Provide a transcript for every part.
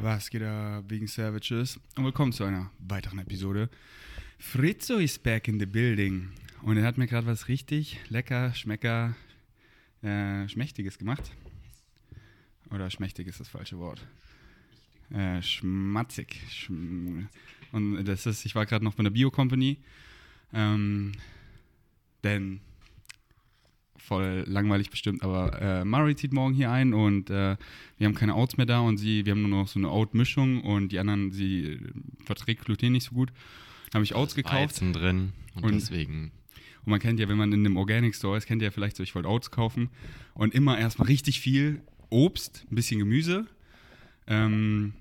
Was geht da, wegen Savages? Und willkommen zu einer weiteren Episode. Fritzo is back in the building. Und er hat mir gerade was richtig lecker, schmecker, äh, schmächtiges gemacht. Oder schmächtig ist das falsche Wort. Äh, schmatzig. Schm und das ist, ich war gerade noch bei der Bio-Company. Ähm, denn voll langweilig bestimmt, aber äh, Murray zieht morgen hier ein und äh, wir haben keine Oats mehr da und sie, wir haben nur noch so eine Oat-Mischung und die anderen, sie äh, verträgt Gluten nicht so gut. Habe ich Oats gekauft. Weizen drin und, Und- deswegen. Und man kennt ja, wenn man in einem Organic Store ist, kennt ihr ja vielleicht so, ich wollte Oats kaufen und immer erstmal richtig viel Obst, ein bisschen Gemüse. Ähm,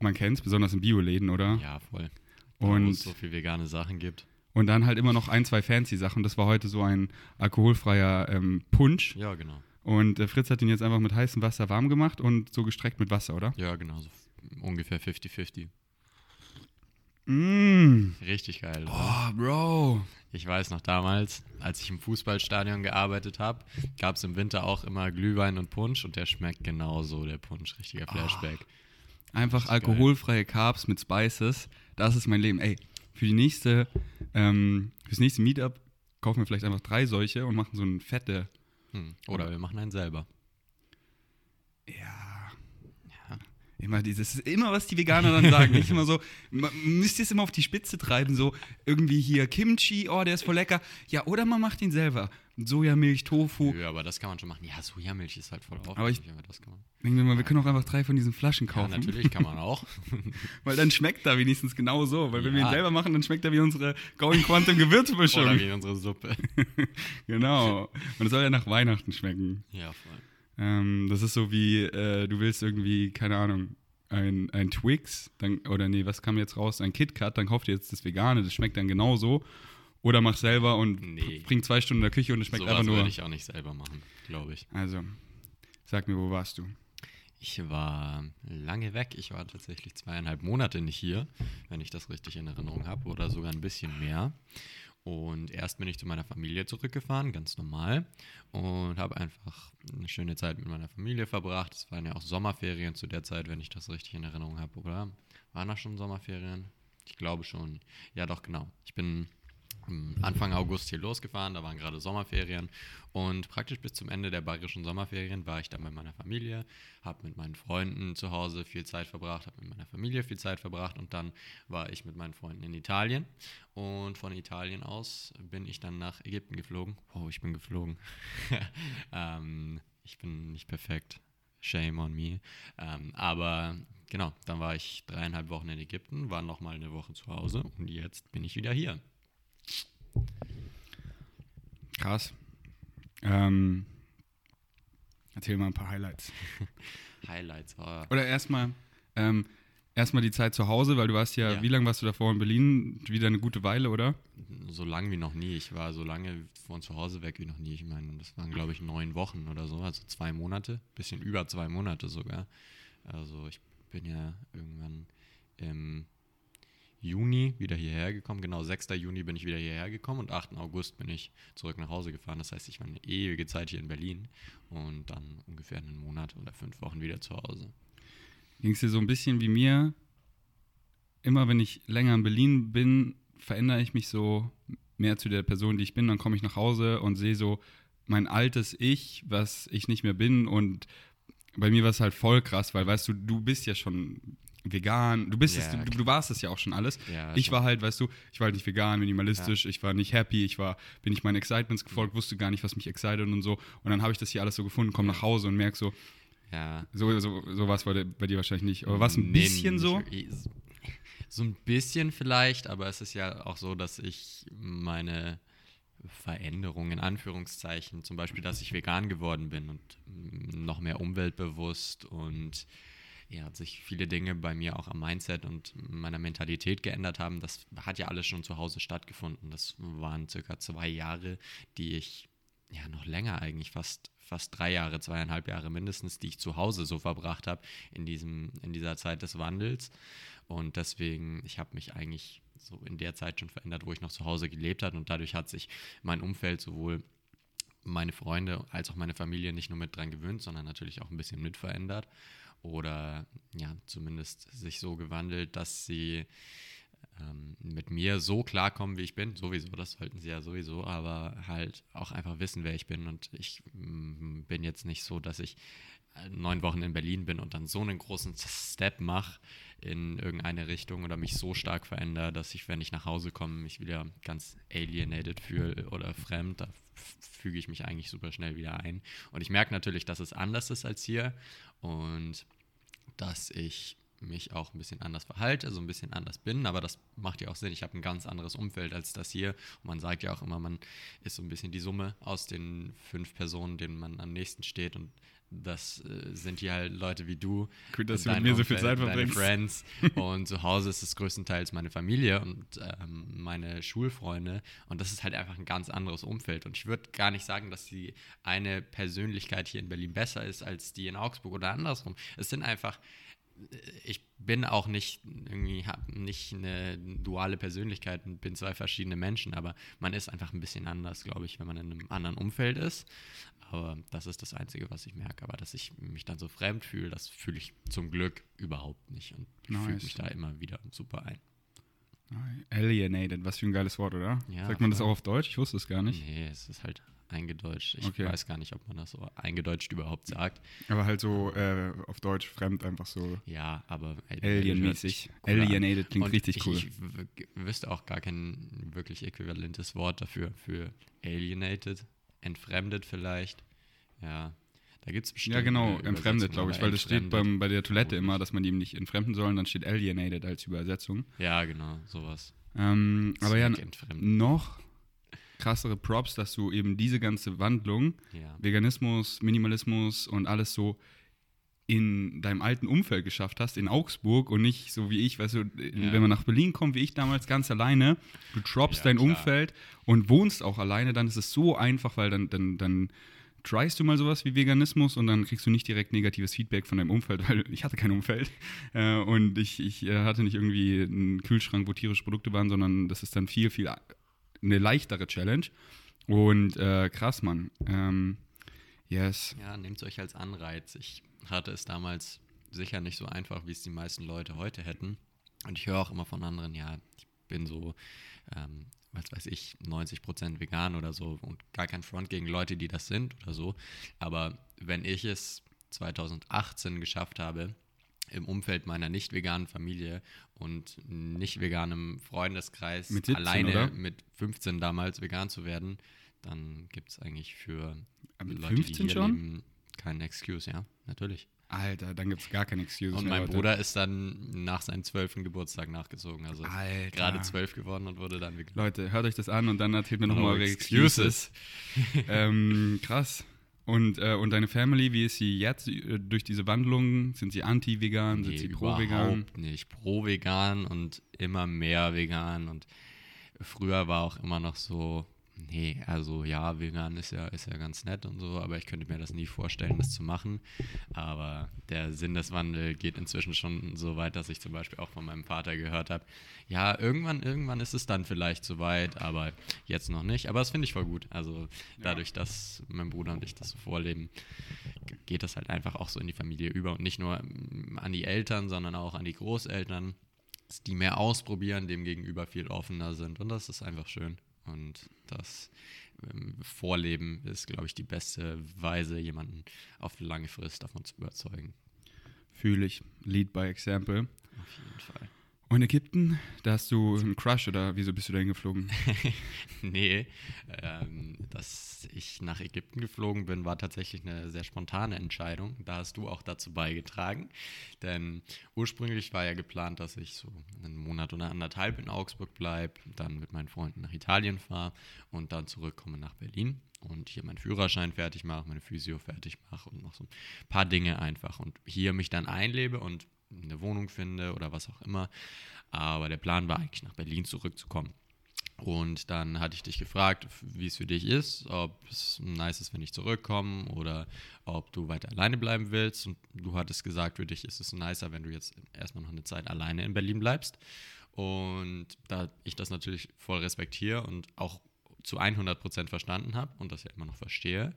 man kennt es, besonders in Bioläden, oder? Ja, voll. Da, wo Und- es so viel vegane Sachen gibt. Und dann halt immer noch ein, zwei fancy Sachen. Das war heute so ein alkoholfreier ähm, Punsch. Ja, genau. Und äh, Fritz hat ihn jetzt einfach mit heißem Wasser warm gemacht und so gestreckt mit Wasser, oder? Ja, genau. So ungefähr 50-50. Mmh. Richtig geil. oder? Oh, Bro. Ich weiß noch damals, als ich im Fußballstadion gearbeitet habe, gab es im Winter auch immer Glühwein und Punsch und der schmeckt genauso, der Punsch. Richtiger Flashback. Einfach geil. alkoholfreie Carbs mit Spices. Das ist mein Leben. Ey, für die nächste, ähm, fürs nächste Meetup kaufen wir vielleicht einfach drei solche und machen so eine fette. Hm. Oder wir machen einen selber. Ja. Ja. Immer dieses, das ist immer, was die Veganer dann sagen. Nicht immer so, man müsst ihr es immer auf die Spitze treiben, so irgendwie hier Kimchi, oh, der ist voll lecker. Ja, oder man macht ihn selber. Sojamilch, Tofu. Nö, aber das kann man schon machen. Ja, Sojamilch ist halt voll auf. Aber ich- das kann man. Denken wir mal, wir können auch einfach drei von diesen Flaschen Ja, kaufen. natürlich kann man auch. Weil dann schmeckt er wenigstens genau so. Weil wenn wir ihn Ja. selber machen, dann schmeckt er wie unsere Going Quantum Oder Gewürzmischung. wie unsere Suppe. genau. Und es soll ja nach Weihnachten schmecken. Ja, voll. Ähm, das ist so wie, äh, du willst irgendwie, keine Ahnung, ein, ein Twix, dann, oder nee, was kam jetzt raus? Ein KitKat, dann kauft ihr jetzt das Vegane, das schmeckt dann genauso. Oder mach selber und Nee. bring zwei Stunden in der Küche und es schmeckt Sowas einfach nur. würde ich auch nicht selber machen, glaube ich. Also, sag mir, wo warst du? Ich war lange weg. Ich war tatsächlich zweieinhalb Monate nicht hier, wenn ich das richtig in Erinnerung habe, oder sogar ein bisschen mehr. Und erst bin ich zu meiner Familie zurückgefahren, ganz normal, und habe einfach eine schöne Zeit mit meiner Familie verbracht. Es waren ja auch Sommerferien zu der Zeit, wenn ich das richtig in Erinnerung habe, oder? Waren da schon Sommerferien? Ich glaube schon. Ja, doch, genau. Ich bin Anfang August hier losgefahren, da waren gerade Sommerferien und praktisch bis zum Ende der bayerischen Sommerferien war ich dann bei meiner Familie, habe mit meinen Freunden zu Hause viel Zeit verbracht, habe mit meiner Familie viel Zeit verbracht und dann war ich mit meinen Freunden in Italien und von Italien aus bin ich dann nach Ägypten geflogen. Wow, ich bin geflogen. ähm, ich bin nicht perfekt. Shame on me. Ähm, aber genau, dann war ich dreieinhalb Wochen in Ägypten, war nochmal eine Woche zu Hause und jetzt bin ich wieder hier. Krass. Ähm, erzähl mal ein paar Highlights. Highlights. Oh, Oder erstmal, ähm, erstmal die Zeit zu Hause, weil du warst ja, Ja. wie lange warst du davor in Berlin? Wieder eine gute Weile, oder? so lang wie noch nie. Ich war so lange von zu Hause weg wie noch nie. Ich meine, das waren, glaube ich, neun Wochen oder so, also zwei Monate, bisschen über zwei Monate sogar. Also ich bin ja irgendwann im Juni wieder hierher gekommen. Genau, 6. Juni bin ich wieder hierher gekommen und 8. August bin ich zurück nach Hause gefahren. Das heißt, ich war eine ewige Zeit hier in Berlin und dann ungefähr einen Monat oder fünf Wochen wieder zu Hause. Ging es dir so ein bisschen wie mir? Immer wenn ich länger in Berlin bin, verändere ich mich so mehr zu der Person, die ich bin. Dann komme ich nach Hause und sehe so mein altes Ich, was ich nicht mehr bin. Und bei mir war es halt voll krass, weil weißt du, du bist ja schon vegan, du bist Ja, es, du, du warst es ja auch schon alles. Ja, ich schon. war halt, weißt du, ich war halt nicht vegan, minimalistisch, ich war nicht happy, ich war, bin nicht meinen Excitements gefolgt, wusste gar nicht, was mich excited und so. Und dann habe ich das hier alles so gefunden, komme nach Hause und merke so, Ja, so, so, so war es bei, dir- bei dir wahrscheinlich nicht. Aber was ein Nee, bisschen nicht so? So ein bisschen vielleicht, aber es ist ja auch so, dass ich meine Veränderung in Anführungszeichen, zum Beispiel, dass ich vegan geworden bin und noch mehr umweltbewusst und ja, sich viele Dinge bei mir auch am Mindset und meiner Mentalität geändert haben. Das hat ja alles schon zu Hause stattgefunden. Das waren circa zwei Jahre, die ich ja noch länger eigentlich fast fast drei Jahre, zweieinhalb Jahre mindestens, die ich zu Hause so verbracht habe in diesem in dieser Zeit des Wandels und deswegen ich habe mich eigentlich so in der Zeit schon verändert, wo ich noch zu Hause gelebt habe und dadurch hat sich mein Umfeld sowohl meine Freunde als auch meine Familie nicht nur mit dran gewöhnt, sondern natürlich auch ein bisschen mit verändert. Oder ja, zumindest sich so gewandelt, dass sie ähm, mit mir so klarkommen, wie ich bin. Sowieso, das sollten sie ja sowieso, aber halt auch einfach wissen, wer ich bin. Und ich mm, bin jetzt nicht so, dass ich äh, neun Wochen in Berlin bin und dann so einen großen Step mache in irgendeine Richtung oder mich so stark verändere, dass ich, wenn ich nach Hause komme, mich wieder ganz alienated fühle oder fremd. Da füge ich mich eigentlich super schnell wieder ein. Und ich merke natürlich, dass es anders ist als hier und dass ich mich auch ein bisschen anders verhalte, so ein bisschen anders bin, aber das macht ja auch Sinn. Ich habe ein ganz anderes Umfeld als das hier. Und man sagt ja auch immer, man ist so ein bisschen die Summe aus den fünf Personen, denen man am nächsten steht und das äh, sind hier halt Leute wie du. Gut, dass du mit mir Umfeld, so viel Zeit verbringst. Friends. und zu Hause ist es größtenteils meine Familie und ähm, meine Schulfreunde. Und das ist halt einfach ein ganz anderes Umfeld. Und ich würde gar nicht sagen, dass die eine Persönlichkeit hier in Berlin besser ist als die in Augsburg oder andersrum. Es sind einfach ich bin auch nicht irgendwie, habe nicht eine duale Persönlichkeit und bin zwei verschiedene Menschen, aber man ist einfach ein bisschen anders, glaube ich, wenn man in einem anderen Umfeld ist. Aber das ist das Einzige, was ich merke. Aber dass ich mich dann so fremd fühle, das fühle ich zum Glück überhaupt nicht und nice. fühle mich da immer wieder super ein. Alienated, was für ein geiles Wort, oder? Ja, Sagt man das auch auf Deutsch? Ich wusste es gar nicht. Nee, es ist halt eingedeutscht. Ich okay. weiß gar nicht, ob man das so eingedeutscht überhaupt sagt. Aber halt so äh, auf Deutsch fremd einfach so. Ja, aber Alien-mäßig. Alienated klingt richtig cool. Ich, ich wüsste auch gar kein wirklich äquivalentes Wort dafür, für alienated. Entfremdet vielleicht. Ja, da gibt es bestimmt. Ja, genau, entfremdet, glaube ich, weil das steht beim, bei der Toilette immer, dass man die nicht entfremden soll und dann steht alienated als Übersetzung. Ja, genau, sowas. Ähm, aber ja, noch krassere Props, dass du eben diese ganze Wandlung, ja. Veganismus, Minimalismus und alles so in deinem alten Umfeld geschafft hast, in Augsburg und nicht so wie ich, weißt du, ja. wenn man nach Berlin kommt, wie ich damals ganz alleine, du droppst ja, dein klar. Umfeld und wohnst auch alleine, dann ist es so einfach, weil dann, dann, dann tryst du mal sowas wie Veganismus und dann kriegst du nicht direkt negatives Feedback von deinem Umfeld, weil ich hatte kein Umfeld äh, und ich, ich äh, hatte nicht irgendwie einen Kühlschrank, wo tierische Produkte waren, sondern das ist dann viel, viel eine leichtere Challenge. Und äh, krass, Mann. Ähm, yes. Ja, nehmt es euch als Anreiz. Ich hatte es damals sicher nicht so einfach, wie es die meisten Leute heute hätten. Und ich höre auch immer von anderen, ja, ich bin so, ähm, was weiß ich, 90% vegan oder so und gar kein Front gegen Leute, die das sind oder so. Aber wenn ich es 2018 geschafft habe, im Umfeld meiner nicht veganen Familie und nicht veganem Freundeskreis mit 17, alleine oder? mit 15 damals vegan zu werden, dann gibt es eigentlich für mit Leute, 15 die hier schon? leben, keinen Excuse, ja, natürlich. Alter, dann gibt es gar keine Excuse. Und mehr, mein Leute. Bruder ist dann nach seinem zwölften Geburtstag nachgezogen. Also gerade zwölf geworden und wurde dann vegan. Leute, hört euch das an und dann erzählt mir nochmal eure Excuses. ähm, krass. Und, äh, und deine Family, wie ist sie jetzt äh, durch diese Wandlung? Sind sie anti-vegan? Nee, sind sie pro-vegan? Überhaupt nicht. Pro-vegan und immer mehr vegan. Und früher war auch immer noch so, Nee, also ja, vegan ist ja, ist ja ganz nett und so, aber ich könnte mir das nie vorstellen, das zu machen. Aber der Sinn des Wandels geht inzwischen schon so weit, dass ich zum Beispiel auch von meinem Vater gehört habe, ja, irgendwann, irgendwann ist es dann vielleicht soweit, aber jetzt noch nicht. Aber das finde ich voll gut. Also dadurch, dass mein Bruder und ich das so vorleben, geht das halt einfach auch so in die Familie über und nicht nur an die Eltern, sondern auch an die Großeltern, die mehr ausprobieren, dem gegenüber viel offener sind und das ist einfach schön. Und das ähm, Vorleben ist, glaube ich, die beste Weise, jemanden auf lange Frist davon zu überzeugen. Fühle ich. Lead by example. Auf jeden Fall. Und Ägypten, da hast du einen Crush oder wieso bist du da hingeflogen? nee, ähm, dass ich nach Ägypten geflogen bin, war tatsächlich eine sehr spontane Entscheidung. Da hast du auch dazu beigetragen. Denn ursprünglich war ja geplant, dass ich so einen Monat oder anderthalb in Augsburg bleibe, dann mit meinen Freunden nach Italien fahre und dann zurückkomme nach Berlin und hier meinen Führerschein fertig mache, meine Physio fertig mache und noch so ein paar Dinge einfach. Und hier mich dann einlebe und eine Wohnung finde oder was auch immer. Aber der Plan war eigentlich nach Berlin zurückzukommen. Und dann hatte ich dich gefragt, wie es für dich ist, ob es nice ist, wenn ich zurückkomme oder ob du weiter alleine bleiben willst. Und du hattest gesagt, für dich ist es nicer, wenn du jetzt erstmal noch eine Zeit alleine in Berlin bleibst. Und da ich das natürlich voll respektiere und auch zu 100% verstanden habe und das ja immer noch verstehe,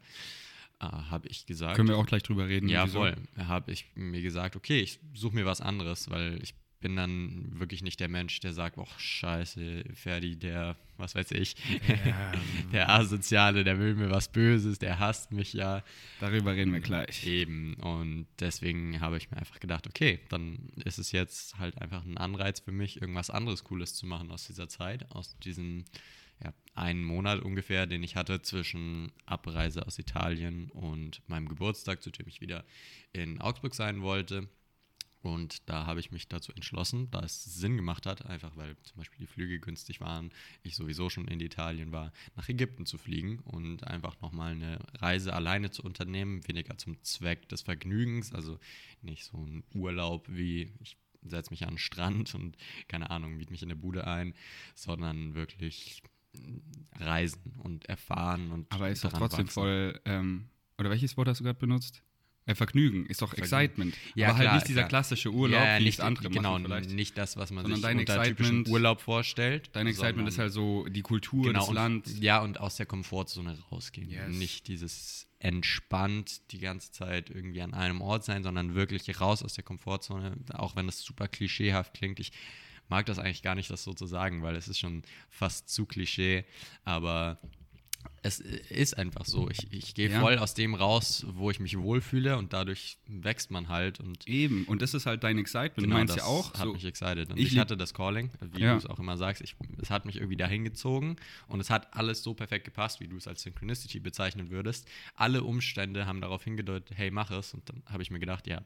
habe ich gesagt. Können wir auch gleich drüber reden. Ja, wieso. voll. Habe ich mir gesagt, okay, ich suche mir was anderes, weil ich bin dann wirklich nicht der Mensch, der sagt, oh scheiße, Ferdi, der, was weiß ich, Ja. der Asoziale, der will mir was Böses, der hasst mich ja. Darüber reden wir gleich. Eben. Und deswegen habe ich mir einfach gedacht, okay, dann ist es jetzt halt einfach ein Anreiz für mich, irgendwas anderes Cooles zu machen aus dieser Zeit, aus diesem ja, einen Monat ungefähr, den ich hatte zwischen Abreise aus Italien und meinem Geburtstag, zu dem ich wieder in Augsburg sein wollte. Und da habe ich mich dazu entschlossen, da es Sinn gemacht hat, einfach weil zum Beispiel die Flüge günstig waren, ich sowieso schon in Italien war, nach Ägypten zu fliegen und einfach nochmal eine Reise alleine zu unternehmen, weniger zum Zweck des Vergnügens, also nicht so ein Urlaub wie ich setze mich an den Strand und keine Ahnung, miet mich in der Bude ein, sondern wirklich reisen und erfahren und Aber ist doch trotzdem wachsen. voll, ähm, oder welches Wort hast du gerade benutzt? Äh, Vergnügen, ist doch Vergnügen. Excitement. Ja, aber halt klar, nicht dieser klar. klassische Urlaub, ja, wie nicht, andere genau, machen vielleicht. nicht das, was man Sondern sich dein unter typischen Excitement- Urlaub vorstellt. Dein Excitement ist halt so die Kultur, genau, das und, Land. Ja, und aus der Komfortzone rausgehen. Yes. Nicht dieses entspannt die ganze Zeit irgendwie an einem Ort sein, sondern wirklich raus aus der Komfortzone, auch wenn das super klischeehaft klingt. Ich mag das eigentlich gar nicht, das so zu sagen, weil es ist schon fast zu Klischee, aber es ist einfach so. Ich, ich gehe Ja. voll aus dem raus, wo ich mich wohlfühle und dadurch wächst man halt und Eben, und das ist halt dein Excitement. Genau, du meinst das ja auch, hat so, mich excited. Und ich ich, hatte das Calling, wie Ja. du es auch immer sagst. Ich, es hat mich irgendwie dahin gezogen und es hat alles so perfekt gepasst, wie du es als Synchronicity bezeichnen würdest. Alle Umstände haben darauf hingedeutet, hey, mach es. Und dann habe ich mir gedacht, ja,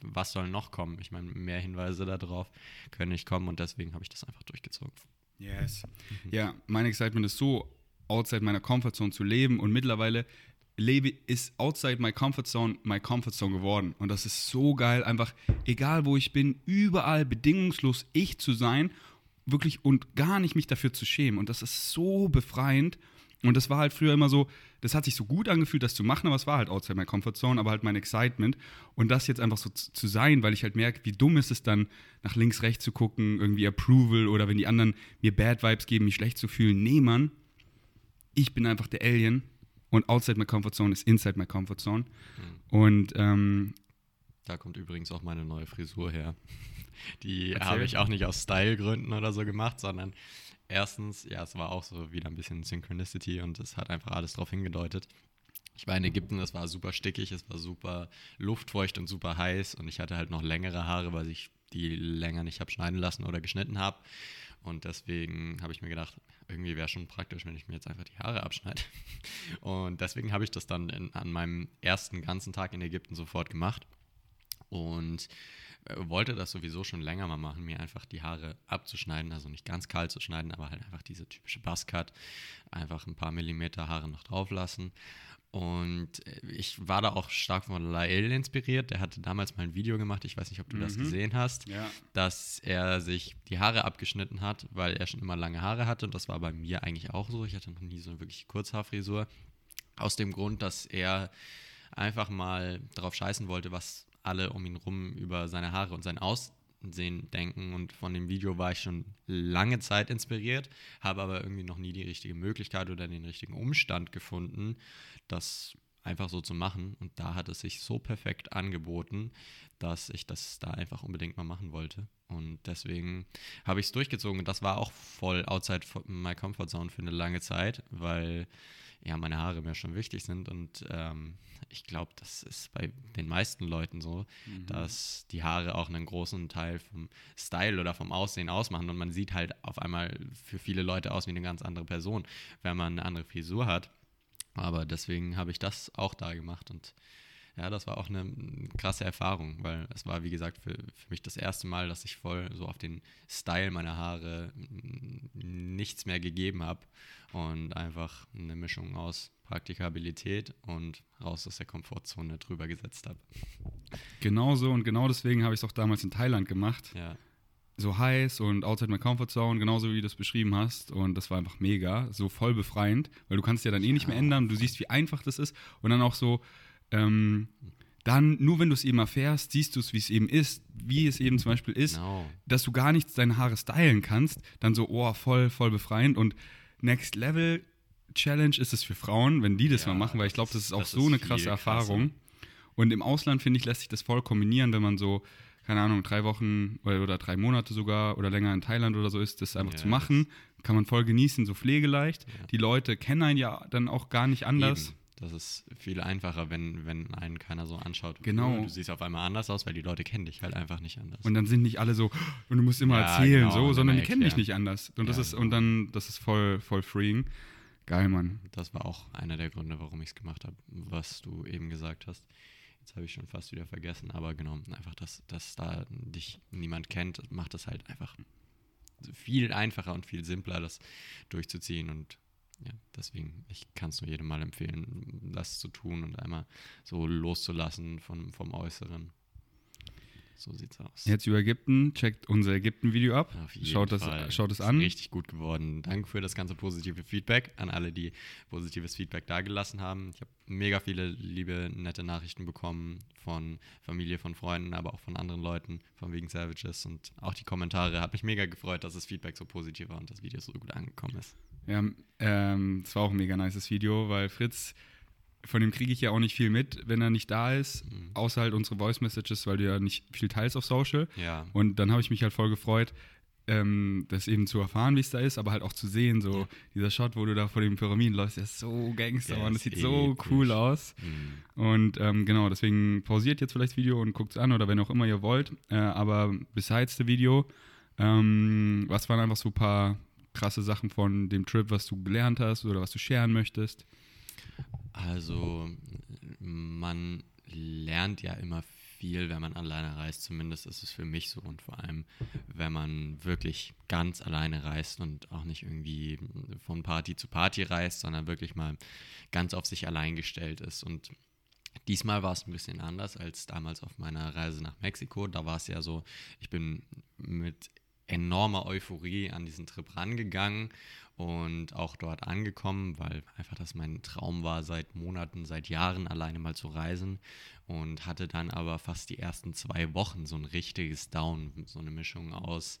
was soll noch kommen? Ich meine, mehr Hinweise darauf können nicht kommen und deswegen habe ich das einfach durchgezogen. Yes. Ja, mein Excitement ist so, outside meiner Comfortzone zu leben und mittlerweile lebe, ist outside my comfort zone my comfort zone geworden. Und das ist so geil, einfach egal wo ich bin, überall bedingungslos ich zu sein, wirklich und gar nicht mich dafür zu schämen. Und das ist so befreiend. Und das war halt früher immer so, das hat sich so gut angefühlt, das zu machen, aber es war halt outside my comfort zone, aber halt mein Excitement. Und das jetzt einfach so zu, sein, weil ich halt merke, wie dumm ist es dann, nach links, rechts zu gucken, irgendwie Approval oder wenn die anderen mir Bad Vibes geben, mich schlecht zu fühlen. Nee, Mann, ich bin einfach der Alien und outside my comfort zone ist inside my comfort zone. Und ähm, Da kommt übrigens auch meine neue Frisur her. Die Erzähl. habe ich auch nicht aus Stylegründen oder so gemacht, sondern erstens, ja, es war auch so wieder ein bisschen Synchronicity und es hat einfach alles darauf hingedeutet. Ich war in Ägypten, es war super stickig, es war super luftfeucht und super heiß und ich hatte halt noch längere Haare, weil ich die länger nicht habe schneiden lassen oder geschnitten habe. Und deswegen habe ich mir gedacht, irgendwie wäre schon praktisch, wenn ich mir jetzt einfach die Haare abschneide. Und deswegen habe ich das dann in, an meinem ersten ganzen Tag in Ägypten sofort gemacht und äh, wollte das sowieso schon länger mal machen, mir einfach die Haare abzuschneiden, also nicht ganz kalt zu schneiden, aber halt einfach diese typische Buzzcut, einfach ein paar Millimeter Haare noch drauf lassen. Und äh, ich war da auch stark von Lael inspiriert. Der hatte damals mal ein Video gemacht, ich weiß nicht, ob du das Mhm. gesehen hast, ja, dass er sich die Haare abgeschnitten hat, weil er schon immer lange Haare hatte. Und das war bei mir eigentlich auch so. Ich hatte noch nie so eine wirklich Kurzhaarfrisur. Aus dem Grund, dass er einfach mal darauf scheißen wollte, was alle um ihn rum über seine Haare und sein Aussehen denken. Und von dem Video war ich schon lange Zeit inspiriert, habe aber irgendwie noch nie die richtige Möglichkeit oder den richtigen Umstand gefunden, das einfach so zu machen. Und da hat es sich so perfekt angeboten, dass ich das da einfach unbedingt mal machen wollte. Und deswegen habe ich es durchgezogen. Und das war auch voll outside my comfort zone für eine lange Zeit, weil ja meine Haare mir schon wichtig sind. Und ähm, ich glaube, das ist bei den meisten Leuten so, dass die Haare auch einen großen Teil vom Style oder vom Aussehen ausmachen. Und man sieht halt auf einmal für viele Leute aus wie eine ganz andere Person, wenn man eine andere Frisur hat. Aber deswegen habe ich das auch da gemacht und ja, das war auch eine mm, krasse Erfahrung, weil es war, wie gesagt, für, für mich das erste Mal, dass ich voll so auf den Style meiner Haare mm, nichts mehr gegeben habe und einfach eine Mischung aus Praktikabilität und raus aus der Komfortzone drüber gesetzt habe. genau so und genau deswegen habe ich es auch damals in Thailand gemacht. Ja, so heiß und outside my comfort zone, genauso wie du das beschrieben hast. Und das war einfach mega, so voll befreiend, weil du kannst ja dann eh nicht mehr ändern. Du siehst, wie einfach das ist. Und dann auch so, ähm, dann, nur wenn du es eben erfährst, siehst du es, wie es eben ist, wie es eben zum Beispiel ist, genau. dass du gar nichts deine Haare stylen kannst, dann so, oh, voll, voll befreiend und next level, Challenge ist es für Frauen, wenn die das Ja, mal machen, weil ich glaube, das ist- auch das so ist eine krasse krasser. Erfahrung. Und im Ausland, finde ich, lässt sich das voll kombinieren, wenn man so, keine Ahnung, drei Wochen oder, oder drei Monate sogar oder länger in Thailand oder so ist, das einfach Ja, zu machen. Kann man voll genießen, so pflegeleicht. Ja. Die Leute kennen einen ja dann auch gar nicht anders. Eben. Das ist viel einfacher, wenn, wenn einen keiner so anschaut. Genau. Du siehst auf einmal anders aus, weil die Leute kennen dich halt einfach nicht anders. Und dann sind nicht alle so, und du musst immer Ja, erzählen, genau, so, sondern die kennen dich nicht anders. Und das Ja, ist, genau. und dann, das ist voll, voll freeing. Geil, Mann. das war auch einer der Gründe, warum ich es gemacht habe, was du eben gesagt hast. Jetzt habe ich schon fast wieder vergessen, aber genau, einfach, dass, dass da dich niemand kennt, macht es halt einfach viel einfacher und viel simpler, das durchzuziehen. Und ja, deswegen, ich kann es nur jedem mal empfehlen, das zu tun und einmal so loszulassen vom, vom Äußeren. So sieht's aus. Jetzt über Ägypten, checkt unser Ägypten-Video ab. Schaut das, Fall. schaut es Ist an. Richtig gut geworden. Danke für das ganze positive Feedback an alle, die positives Feedback dagelassen haben. Ich habe mega viele liebe, nette Nachrichten bekommen von Familie, von Freunden, aber auch von anderen Leuten, von wegen Savages und auch die Kommentare. Hat mich mega gefreut, dass das Feedback so positiv war und das Video so gut angekommen ist. Ja, ähm, es war auch ein mega nices Video, weil Fritz, von dem kriege ich ja auch nicht viel mit, wenn er nicht da ist, Mhm. außer halt unsere Voice Messages, weil du ja nicht viel teilst auf Social. Ja. Und dann habe ich mich halt voll gefreut, ähm, das eben zu erfahren, wie es da ist, aber halt auch zu sehen, so Ja. dieser Shot, wo du da vor den Pyramiden läufst, der ist so Gangster, Mann, das sieht so episch. cool aus. Mhm. Und ähm, genau, deswegen pausiert jetzt vielleicht das Video und guckt es an oder wenn auch immer ihr wollt. Äh, aber besides the Video, ähm, was waren einfach so ein paar krasse Sachen von dem Trip, was du gelernt hast oder was du sharen möchtest? Also, man lernt ja immer viel, wenn man alleine reist. Zumindest ist es für mich so. Und vor allem, wenn man wirklich ganz alleine reist und auch nicht irgendwie von Party zu Party reist, sondern wirklich mal ganz auf sich allein gestellt ist. Und diesmal war es ein bisschen anders als damals auf meiner Reise nach Mexiko. Da war es ja so, ich bin mit enormer Euphorie an diesen Trip rangegangen und auch dort angekommen, weil einfach das mein Traum war, seit Monaten, seit Jahren alleine mal zu reisen und hatte dann aber fast die ersten zwei Wochen so ein richtiges Down, so eine Mischung aus,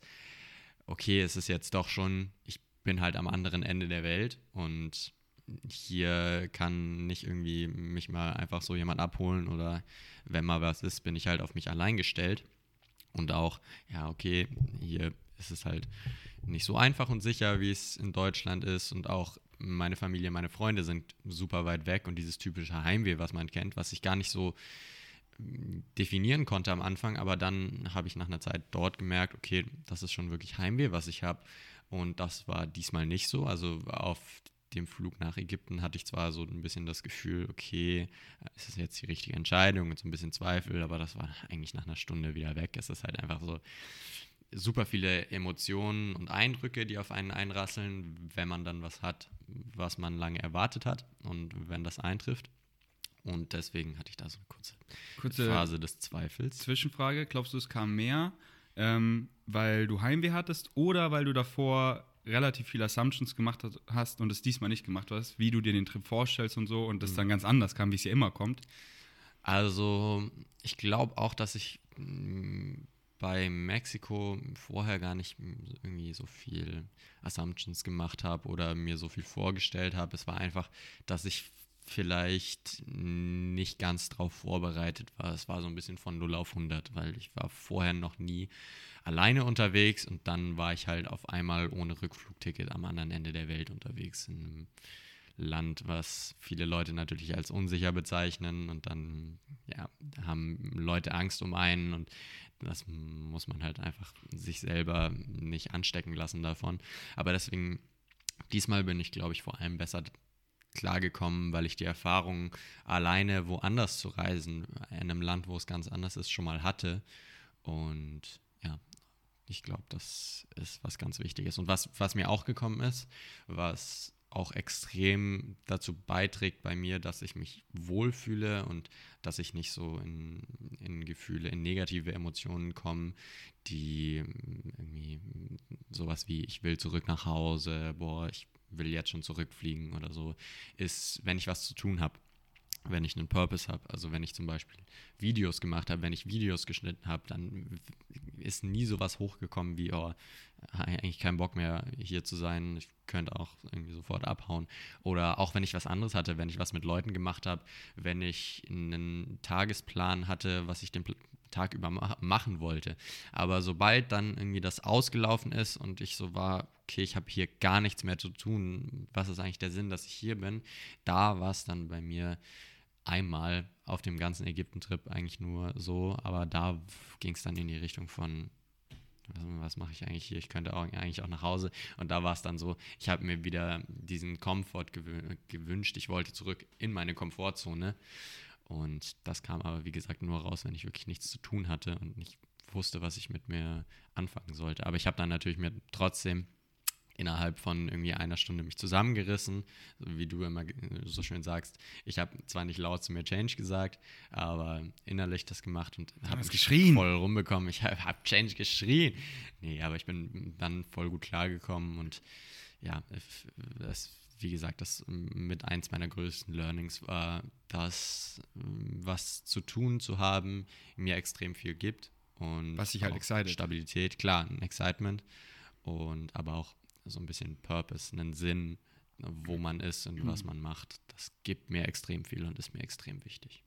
okay, es ist jetzt doch schon, ich bin halt am anderen Ende der Welt und hier kann nicht irgendwie mich mal einfach so jemand abholen oder wenn mal was ist, bin ich halt auf mich allein gestellt. Und auch, ja, okay, hier ist es halt nicht so einfach und sicher, wie es in Deutschland ist. Und auch meine Familie, meine Freunde sind super weit weg und dieses typische Heimweh, was man kennt, was ich gar nicht so mm, definieren konnte am Anfang, aber dann habe ich nach einer Zeit dort gemerkt, okay, das ist schon wirklich Heimweh, was ich habe. Und das war diesmal nicht so. Also auf dem Flug nach Ägypten hatte ich zwar so ein bisschen das Gefühl, okay, ist das jetzt die richtige Entscheidung mit so ein bisschen Zweifel, aber das war eigentlich nach einer Stunde wieder weg. Es ist halt einfach so super viele Emotionen und Eindrücke, die auf einen einrasseln, wenn man dann was hat, was man lange erwartet hat und wenn das eintrifft. Und deswegen hatte ich da so eine kurze, Kurze Phase des Zweifels. Zwischenfrage, glaubst du, es kam mehr, ähm, weil du Heimweh hattest oder weil du davor relativ viele Assumptions gemacht hast und es diesmal nicht gemacht hast, wie du dir den Trip vorstellst und so und das dann ganz anders kam, wie es ja immer kommt? Also, ich glaube auch, dass ich mh, bei Mexiko vorher gar nicht irgendwie so viel Assumptions gemacht habe oder mir so viel vorgestellt habe. Es war einfach, dass ich vielleicht nicht ganz drauf vorbereitet war. Es war so ein bisschen von 0 auf 100, weil ich war vorher noch nie alleine unterwegs und dann war ich halt auf einmal ohne Rückflugticket am anderen Ende der Welt unterwegs in einem Land, was viele Leute natürlich als unsicher bezeichnen und dann ja, haben Leute Angst um einen und das muss man halt einfach sich selber nicht anstecken lassen davon. Aber deswegen, diesmal bin ich, glaube ich, vor allem besser klargekommen, weil ich die Erfahrung alleine woanders zu reisen, in einem Land, wo es ganz anders ist, schon mal hatte. Und ja, ich glaube, das ist was ganz Wichtiges. Und was, was mir auch gekommen ist, was auch extrem dazu beiträgt bei mir, dass ich mich wohlfühle und dass ich nicht so in, in Gefühle, in negative Emotionen komme, die irgendwie sowas wie ich will zurück nach Hause, boah, ich will jetzt schon zurückfliegen oder so, ist, wenn ich was zu tun habe. Wenn ich einen Purpose habe. Also wenn ich zum Beispiel Videos gemacht habe, wenn ich Videos geschnitten habe, dann ist nie sowas hochgekommen wie, oh, eigentlich keinen Bock mehr hier zu sein, ich könnte auch irgendwie sofort abhauen. Oder auch wenn ich was anderes hatte, wenn ich was mit Leuten gemacht habe, wenn ich einen Tagesplan hatte, was ich den Tag über machen wollte. Aber sobald dann irgendwie das ausgelaufen ist und ich so war, okay, ich habe hier gar nichts mehr zu tun, was ist eigentlich der Sinn, dass ich hier bin, da war es dann bei mir einmal auf dem ganzen Ägypten-Trip eigentlich nur so, aber da ging es dann in die Richtung von, was mache ich eigentlich hier? Ich könnte auch, eigentlich auch nach Hause. Und da war es dann so, ich habe mir wieder diesen Komfort gewünscht. Ich wollte zurück in meine Komfortzone. Und das kam aber, wie gesagt, nur raus, wenn ich wirklich nichts zu tun hatte und nicht wusste, was ich mit mir anfangen sollte. Aber ich habe dann natürlich mir trotzdem innerhalb von irgendwie einer Stunde mich zusammengerissen, wie du immer so schön sagst. Ich habe zwar nicht laut zu mir Change gesagt, aber innerlich das gemacht und habe geschrien. voll rumbekommen. Ich habe hab Change geschrien. Nee, aber ich bin dann voll gut klargekommen und ja, das, wie gesagt, das mit eins meiner größten Learnings war, dass was zu tun zu haben mir extrem viel gibt und was sich halt excited. Stabilität, klar, ein Excitement und aber auch so ein bisschen Purpose, einen Sinn, wo man ist und mhm. was man macht. Das gibt mir extrem viel und ist mir extrem wichtig.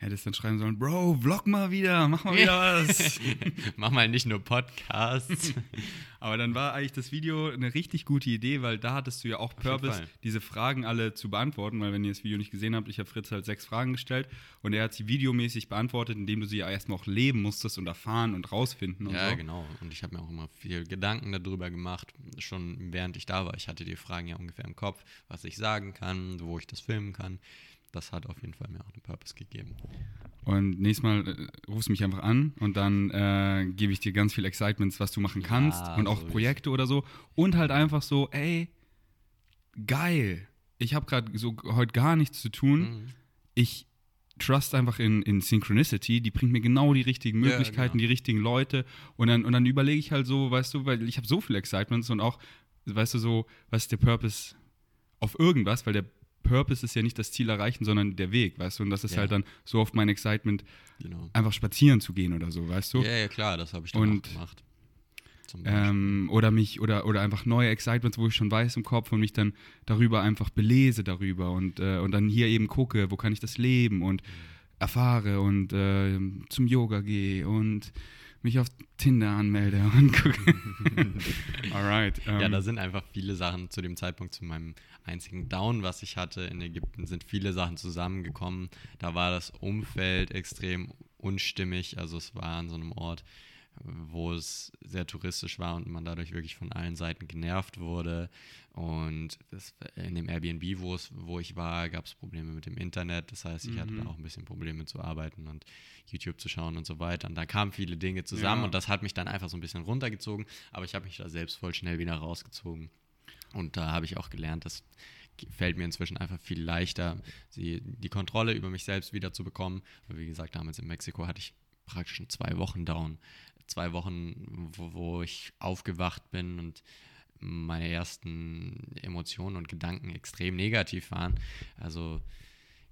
Hättest dann schreiben sollen, Bro, vlog mal wieder, mach mal wieder was. mach mal nicht nur Podcasts. Aber dann war eigentlich das Video eine richtig gute Idee, weil da hattest du ja auch Purpose, diese Fragen alle zu beantworten, weil wenn ihr das Video nicht gesehen habt, ich habe Fritz halt sechs Fragen gestellt und er hat sie videomäßig beantwortet, indem du sie ja erstmal auch leben musstest und erfahren und rausfinden und ja, so. genau. Und ich habe mir auch immer viel Gedanken darüber gemacht, schon während ich da war. Ich hatte die Fragen ja ungefähr im Kopf, was ich sagen kann, wo ich das filmen kann das hat auf jeden Fall mir auch einen Purpose gegeben. Und nächstes Mal äh, rufst du mich einfach an und dann äh, gebe ich dir ganz viel Excitements, was du machen kannst ja, und auch so Projekte oder so. Und halt einfach so, ey, geil. Ich habe gerade so heute gar nichts zu tun. Mhm. Ich trust einfach in, in Synchronicity, die bringt mir genau die richtigen Möglichkeiten, ja, genau. die richtigen Leute. Und dann, und dann überlege ich halt so, weißt du, weil ich habe so viele Excitements und auch, weißt du, so, was ist der Purpose auf irgendwas, weil der Purpose ist ja nicht das Ziel erreichen, sondern der Weg, weißt du? Und das ist ja. halt dann so oft mein Excitement, genau. einfach spazieren zu gehen oder so, weißt du? Ja, ja klar, das habe ich dann und, auch gemacht. Ähm, oder mich, oder, oder einfach neue Excitements, wo ich schon weiß im Kopf und mich dann darüber einfach belese darüber und, äh, und dann hier eben gucke, wo kann ich das leben und mhm. erfahre und äh, zum Yoga gehe und mich auf Tinder anmelde und gucke. Alright. Um. Ja, ähm. da sind einfach viele Sachen zu dem Zeitpunkt zu meinem einzigen Down, was ich hatte in Ägypten, sind viele Sachen zusammengekommen. Da war das Umfeld extrem unstimmig. Also es war an so einem Ort, wo es sehr touristisch war und man dadurch wirklich von allen Seiten genervt wurde. Und das, in dem Airbnb, wo, es, wo ich war, gab es Probleme mit dem Internet. Das heißt, ich mhm. hatte da auch ein bisschen Probleme zu arbeiten und YouTube zu schauen und so weiter. Und da kamen viele Dinge zusammen ja. und das hat mich dann einfach so ein bisschen runtergezogen. Aber ich habe mich da selbst voll schnell wieder rausgezogen. Und da habe ich auch gelernt, das fällt mir inzwischen einfach viel leichter, die, die Kontrolle über mich selbst wieder zu bekommen. Weil, wie gesagt, damals in Mexiko hatte ich praktisch schon zwei Wochen down. Zwei Wochen, wo, wo ich aufgewacht bin und meine ersten Emotionen und Gedanken extrem negativ waren. Also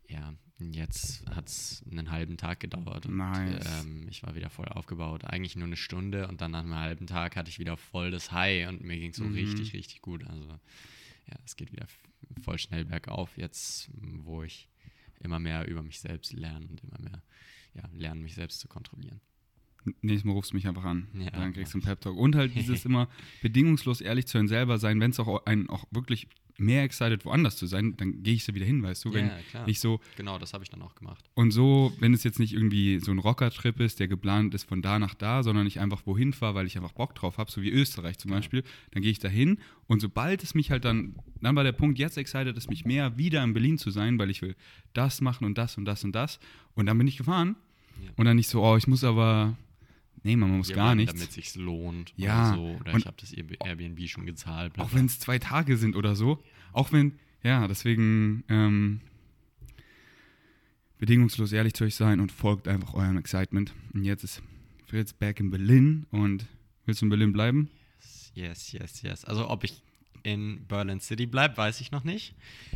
ja, jetzt hat es einen halben Tag gedauert und nice. ähm, ich war wieder voll aufgebaut. Eigentlich nur eine Stunde und dann nach einem halben Tag hatte ich wieder voll das High und mir ging es so mhm. richtig, richtig gut. Also ja, es geht wieder voll schnell bergauf jetzt, wo ich immer mehr über mich selbst lerne und immer mehr ja, lernen, mich selbst zu kontrollieren. Nächstes Mal rufst du mich einfach an. Ja, dann kriegst du einen Pep-Talk. Und halt dieses immer bedingungslos ehrlich zu einem selber sein, wenn es auch einen auch wirklich mehr excited, woanders zu sein, dann gehe ich so wieder hin, weißt du? Wenn ja, klar. Ich so, genau, das habe ich dann auch gemacht. Und so, wenn es jetzt nicht irgendwie so ein Rocker-Trip ist, der geplant ist von da nach da, sondern ich einfach wohin fahre, weil ich einfach Bock drauf habe, so wie Österreich zum ja. Beispiel, dann gehe ich da hin und sobald es mich halt dann, dann war der Punkt jetzt excited, es mich mehr wieder in Berlin zu sein, weil ich will das machen und das und das und das und dann bin ich gefahren ja. und dann nicht so, oh, ich muss aber Nee, man muss gar nichts. Damit es sich lohnt ja. oder so. Oder und ich habe das Airbnb schon gezahlt. Auch wenn es zwei Tage sind oder so. Auch wenn, ja, deswegen ähm, bedingungslos ehrlich zu euch sein und folgt einfach eurem Excitement. Und jetzt ist Fritz back in Berlin und willst du in Berlin bleiben? Yes, yes, yes. Also ob ich in Berlin City bleibe, weiß ich noch nicht.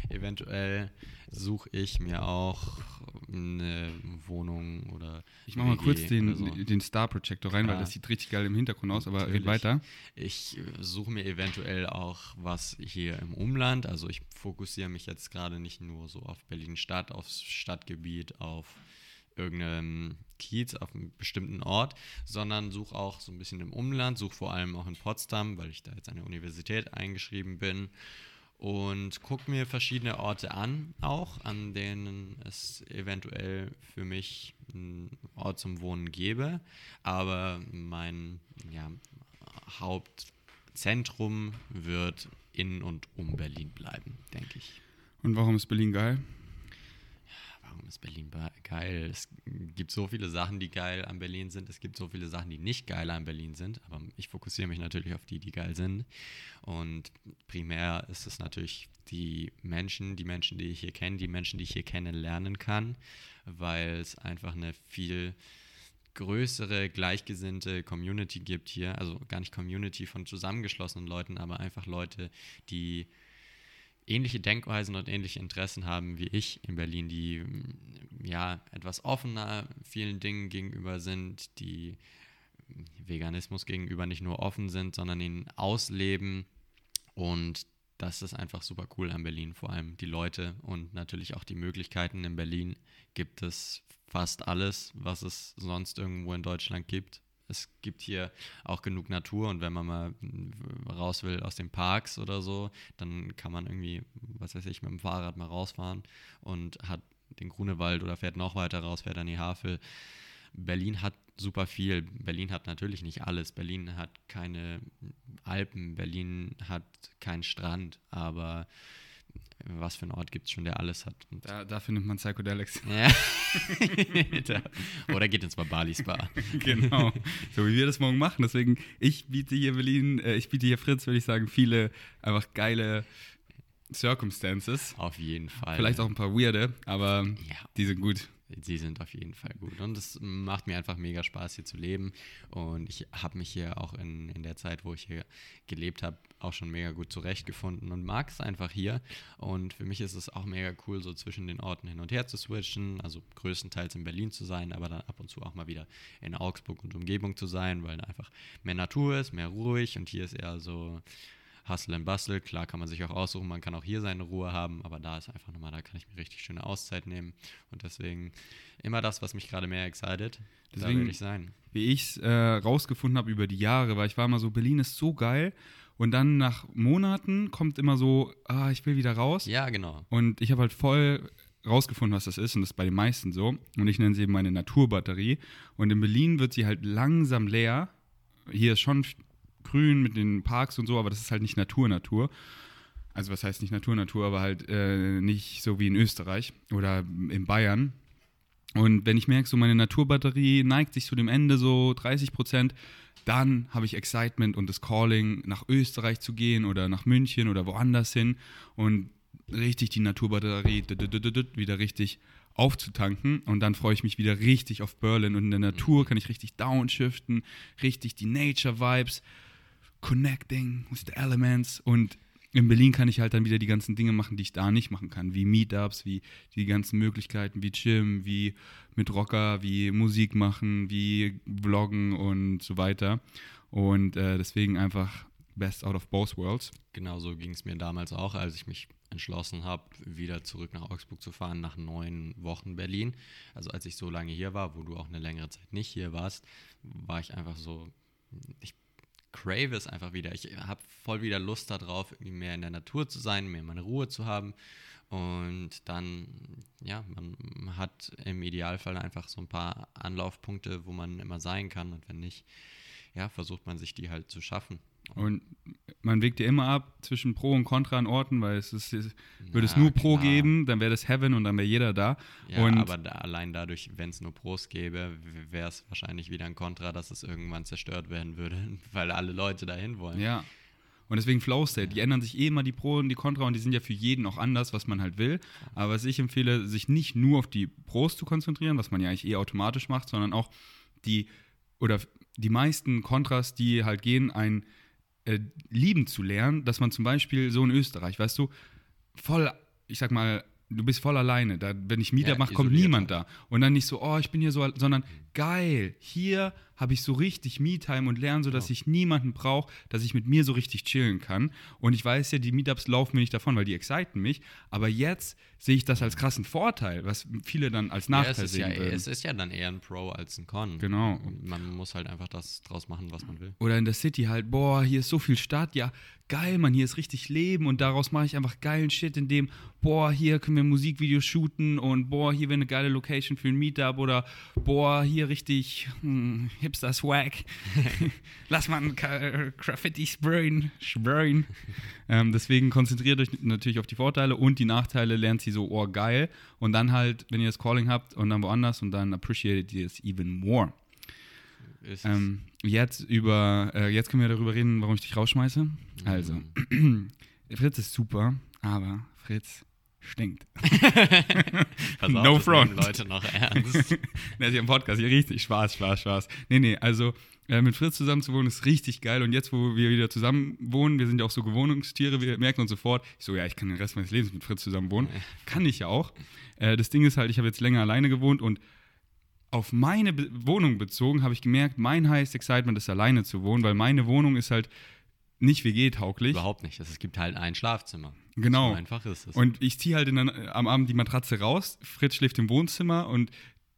Eventuell suche ich mir auch eine Wohnung oder. Ich mache mal kurz den, so. den Star Projector rein, Klar. weil das sieht richtig geil im Hintergrund aus, aber red Natürlich. weiter. Ich suche mir eventuell auch was hier im Umland. Also ich fokussiere mich jetzt gerade nicht nur so auf Berlin-Stadt, aufs Stadtgebiet, auf irgendeinem Kiez, auf einem bestimmten Ort, sondern suche auch so ein bisschen im Umland, suche vor allem auch in Potsdam, weil ich da jetzt an der Universität eingeschrieben bin und gucke mir verschiedene Orte an, auch an denen es eventuell für mich einen Ort zum Wohnen gäbe. Aber mein ja, Hauptzentrum wird in und um Berlin bleiben, denke ich. Und warum ist Berlin geil? Ist Berlin be- geil? Es gibt so viele Sachen, die geil an Berlin sind. Es gibt so viele Sachen, die nicht geil an Berlin sind. Aber ich fokussiere mich natürlich auf die, die geil sind. Und primär ist es natürlich die Menschen, die Menschen, die ich hier kenne, die Menschen, die ich hier kennenlernen kann, weil es einfach eine viel größere, gleichgesinnte Community gibt hier. Also gar nicht Community von zusammengeschlossenen Leuten, aber einfach Leute, die ähnliche Denkweisen und ähnliche Interessen haben wie ich in Berlin, die mm, ja etwas offener vielen Dingen gegenüber sind, die Veganismus gegenüber nicht nur offen sind, sondern ihn ausleben. Und das ist einfach super cool an Berlin, vor allem die Leute und natürlich auch die Möglichkeiten. In Berlin gibt es fast alles, was es sonst irgendwo in Deutschland gibt. Es gibt hier auch genug Natur und wenn man mal raus will aus den Parks oder so, dann kann man irgendwie, was weiß ich, mit dem Fahrrad mal rausfahren und hat den Grunewald oder fährt noch weiter raus, fährt an die Havel. Berlin hat super viel. Berlin hat natürlich nicht alles. Berlin hat keine Alpen, Berlin hat keinen Strand, aber was für einen Ort gibt es schon, der alles hat? Und Da, dafür nimmt man Psychedelics. ja. Oder geht ins Bali Spa. genau. So wie wir das morgen machen. Deswegen, ich biete hier Berlin, äh, ich biete hier Fritz, würde ich sagen, viele einfach geile Circumstances. Auf jeden Fall. Vielleicht auch ein paar weirde, aber Ja. die sind gut. Sie sind auf jeden Fall gut. Und es macht mir einfach mega Spaß, hier zu leben. Und ich habe mich hier auch in, in der Zeit, wo ich hier gelebt habe, auch schon mega gut zurechtgefunden und mag es einfach hier. Und für mich ist es auch mega cool, so zwischen den Orten hin und her zu switchen. Also größtenteils in Berlin zu sein, aber dann ab und zu auch mal wieder in Augsburg und Umgebung zu sein, weil da einfach mehr Natur ist, mehr ruhig. Und hier ist eher so Hustle and Bustle. Klar kann man sich auch aussuchen, man kann auch hier seine Ruhe haben, aber da ist einfach nochmal, da kann ich mir richtig schöne Auszeit nehmen. Und deswegen immer das, was mich gerade mehr excited, da Deswegen- will ich sein. Wie ich es äh, rausgefunden habe über die Jahre, weil ich war immer so, Berlin ist so geil. Und dann nach Monaten kommt immer so, ah, ich will wieder raus. Ja, genau. Und ich habe halt voll rausgefunden, was das ist. Und das ist bei den meisten so. Und ich nenne sie eben meine Naturbatterie. Und in Berlin wird sie halt langsam leer. Hier ist schon grün mit den Parks und so, aber das ist halt nicht Natur-Natur. Also was heißt nicht Natur-Natur, aber halt äh, nicht so wie in Österreich oder in Bayern. Und wenn ich merke, so meine Naturbatterie neigt sich zu dem Ende so 30 Prozent, dann habe ich Excitement und das Calling, nach Österreich zu gehen oder nach München oder woanders hin und richtig die Naturbatterie wieder richtig aufzutanken. Und dann freue ich mich wieder richtig auf Berlin. Und in der Natur kann ich richtig downshiften, richtig die Nature-Vibes, connecting with the elements. Und in Berlin kann ich halt dann wieder die ganzen Dinge machen, die ich da nicht machen kann, wie Meetups, wie die ganzen Möglichkeiten, wie Gym, wie mit Rocker, wie Musik machen, wie Vloggen und so weiter. Und äh, deswegen einfach best out of both worlds. Genauso ging es mir damals auch, als ich mich entschlossen habe, wieder zurück nach Augsburg zu fahren, nach neun Wochen Berlin. Also als ich so lange hier war, wo du auch eine längere Zeit nicht hier warst, war ich einfach so, ich crave es einfach wieder. Ich habe voll wieder Lust darauf, irgendwie mehr in der Natur zu sein, mehr meine Ruhe zu haben. Und dann, ja, man hat im Idealfall einfach so ein paar Anlaufpunkte, wo man immer sein kann. Und wenn nicht, ja, versucht man sich die halt zu schaffen. Und man wägt ja immer ab zwischen Pro und Contra an Orten, weil es ist, würde es nur Pro klar. geben, dann wäre das Heaven und dann wäre jeder da. Ja, und aber da, allein dadurch, wenn es nur Pros gäbe, wäre es wahrscheinlich wieder ein Kontra, dass es irgendwann zerstört werden würde, weil alle Leute dahin wollen. Ja. Und deswegen Flow State, die ändern sich eh immer die Pro und die Contra und die sind ja für jeden auch anders, was man halt will. Aber was ich empfehle, sich nicht nur auf die Pros zu konzentrieren, was man ja eigentlich eh automatisch macht, sondern auch die oder die meisten Kontras, die halt gehen, ein äh, lieben zu lernen, dass man zum Beispiel so in Österreich, weißt du, voll, ich sag mal, du bist voll alleine. Da, wenn ich Meetup Ja, mache, kommt niemand halt. da. Und dann nicht so, oh, ich bin hier so, sondern geil, hier habe ich so richtig Me-Time und lerne so, dass ich niemanden brauche, dass ich mit mir so richtig chillen kann. Und ich weiß ja, die Meetups laufen mir nicht davon, weil die exciten mich. Aber jetzt sehe ich das als krassen Vorteil, was viele dann als Ja, Nachteil es, ist sehen ja, würden. es ist ja dann eher ein Pro als ein Con. Genau. Man muss halt einfach das draus machen, was man will. Oder in der City halt, boah, hier ist so viel Stadt, ja, geil, Mann, hier ist richtig Leben und daraus mache ich einfach geilen Shit, in dem, boah, hier können wir Musikvideos shooten und boah, hier wäre eine geile Location für ein Meetup oder boah, hier richtig hm, Hipster-Swag. Lass mal ein Graffiti sprayen. sprayen. ähm, deswegen konzentriert euch natürlich auf die Vorteile und die Nachteile lernt sie so, oh, geil. Und dann halt, wenn ihr das Calling habt und dann woanders und dann appreciated ihr es even more. Ähm, jetzt über, äh, jetzt können wir darüber reden, warum ich dich rausschmeiße. Also, Fritz ist super, aber Fritz stinkt. Pass no das front. Leute noch ernst. Hier im Podcast, hier richtig Spaß, Spaß, Spaß. Nee, nee, also äh, mit Fritz zusammen zu wohnen ist richtig geil und jetzt, wo wir wieder zusammen wohnen, wir sind ja auch so Gewohnungstiere, wir merken uns sofort, ich so, ja, ich kann den Rest meines Lebens mit Fritz zusammen wohnen. Kann ich ja auch. Äh, das Ding ist halt, ich habe jetzt länger alleine gewohnt und auf meine Be Wohnung bezogen habe ich gemerkt, mein highest excitement ist alleine zu wohnen, weil meine Wohnung ist halt nicht WG-tauglich. Überhaupt nicht. Es gibt halt ein Schlafzimmer. Genau. So einfach ist es. Und ich ziehe halt in am Abend die Matratze raus, Fritz schläft im Wohnzimmer und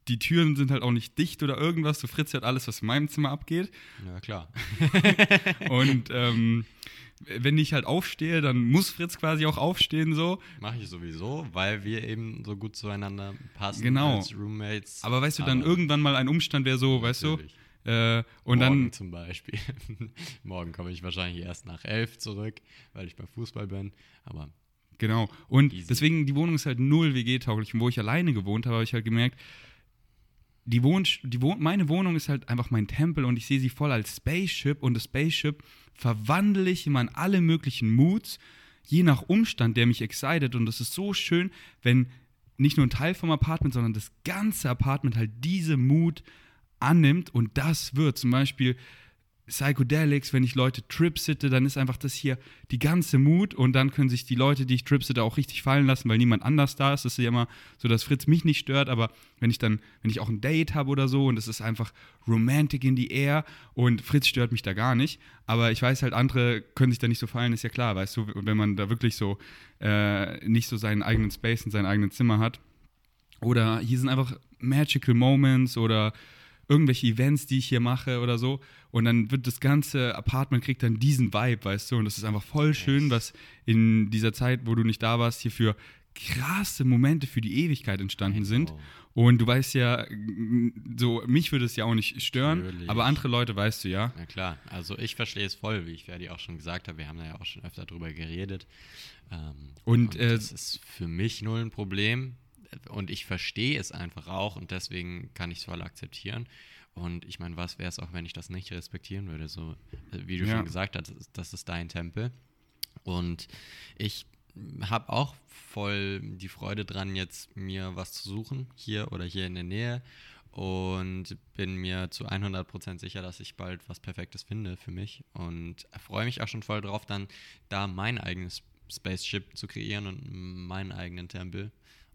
die Türen sind halt auch nicht dicht oder irgendwas. So Fritz hört alles, was in meinem Zimmer abgeht. ja, klar. Und ähm, wenn ich halt aufstehe, dann muss Fritz quasi auch aufstehen so. Mache ich sowieso, weil wir eben so gut zueinander passen Genau. als Roommates. Aber weißt du, dann irgendwann mal ein Umstand wäre so, weißt du? Äh, und Morgen dann, zum Beispiel. Morgen komme ich wahrscheinlich erst nach elf zurück, weil ich bei Fußball bin. Aber genau. Und Easy. deswegen, die Wohnung ist halt null WG-tauglich. Und wo ich alleine gewohnt habe, habe ich halt gemerkt, die Wohn die Wohn meine Wohnung ist halt einfach mein Tempel und ich sehe sie voll als Spaceship und das Spaceship verwandle ich immer in alle möglichen Moods, je nach Umstand, der mich excited und das ist so schön, wenn nicht nur ein Teil vom Apartment, sondern das ganze Apartment halt diese Mood annimmt und das wird zum Beispiel Psychedelics, wenn ich Leute tripsitte, dann ist einfach das hier die ganze Mut und dann können sich die Leute, die ich tripsitte, auch richtig fallen lassen, weil niemand anders da ist. Das ist ja immer so, dass Fritz mich nicht stört, aber wenn ich dann, wenn ich auch ein Date habe oder so und es ist einfach romantic in the air und Fritz stört mich da gar nicht, aber ich weiß halt, andere können sich da nicht so fallen, ist ja klar, weißt du, wenn man da wirklich so äh, nicht so seinen eigenen Space in seinem eigenen Zimmer hat. Oder hier sind einfach magical Moments oder irgendwelche Events, die ich hier mache oder so. Und dann wird das ganze Apartment kriegt dann diesen Vibe, weißt du. Und das ist einfach voll schön, was in dieser Zeit, wo du nicht da warst, hier für krasse Momente für die Ewigkeit entstanden sind. Genau. Und du weißt ja, so, mich würde es ja auch nicht stören, Natürlich. aber andere Leute weißt du ja. Na klar, also ich verstehe es voll, wie ich Ferdi auch schon gesagt habe. Wir haben da ja auch schon öfter drüber geredet. Ähm, Und, äh, das ist für mich null ein Problem. Und ich verstehe es einfach auch und deswegen kann ich es voll akzeptieren. Und ich meine, was wäre es auch, wenn ich das nicht respektieren würde? So, äh, wie du Ja. schon gesagt hast, das ist- das ist dein Tempel. Und ich habe auch voll die Freude dran, jetzt mir was zu suchen, hier oder hier in der Nähe. Und bin mir zu 100% sicher, dass ich bald was Perfektes finde für mich. Und freue mich auch schon voll drauf, dann da mein eigenes Spaceship zu kreieren und meinen eigenen Tempel.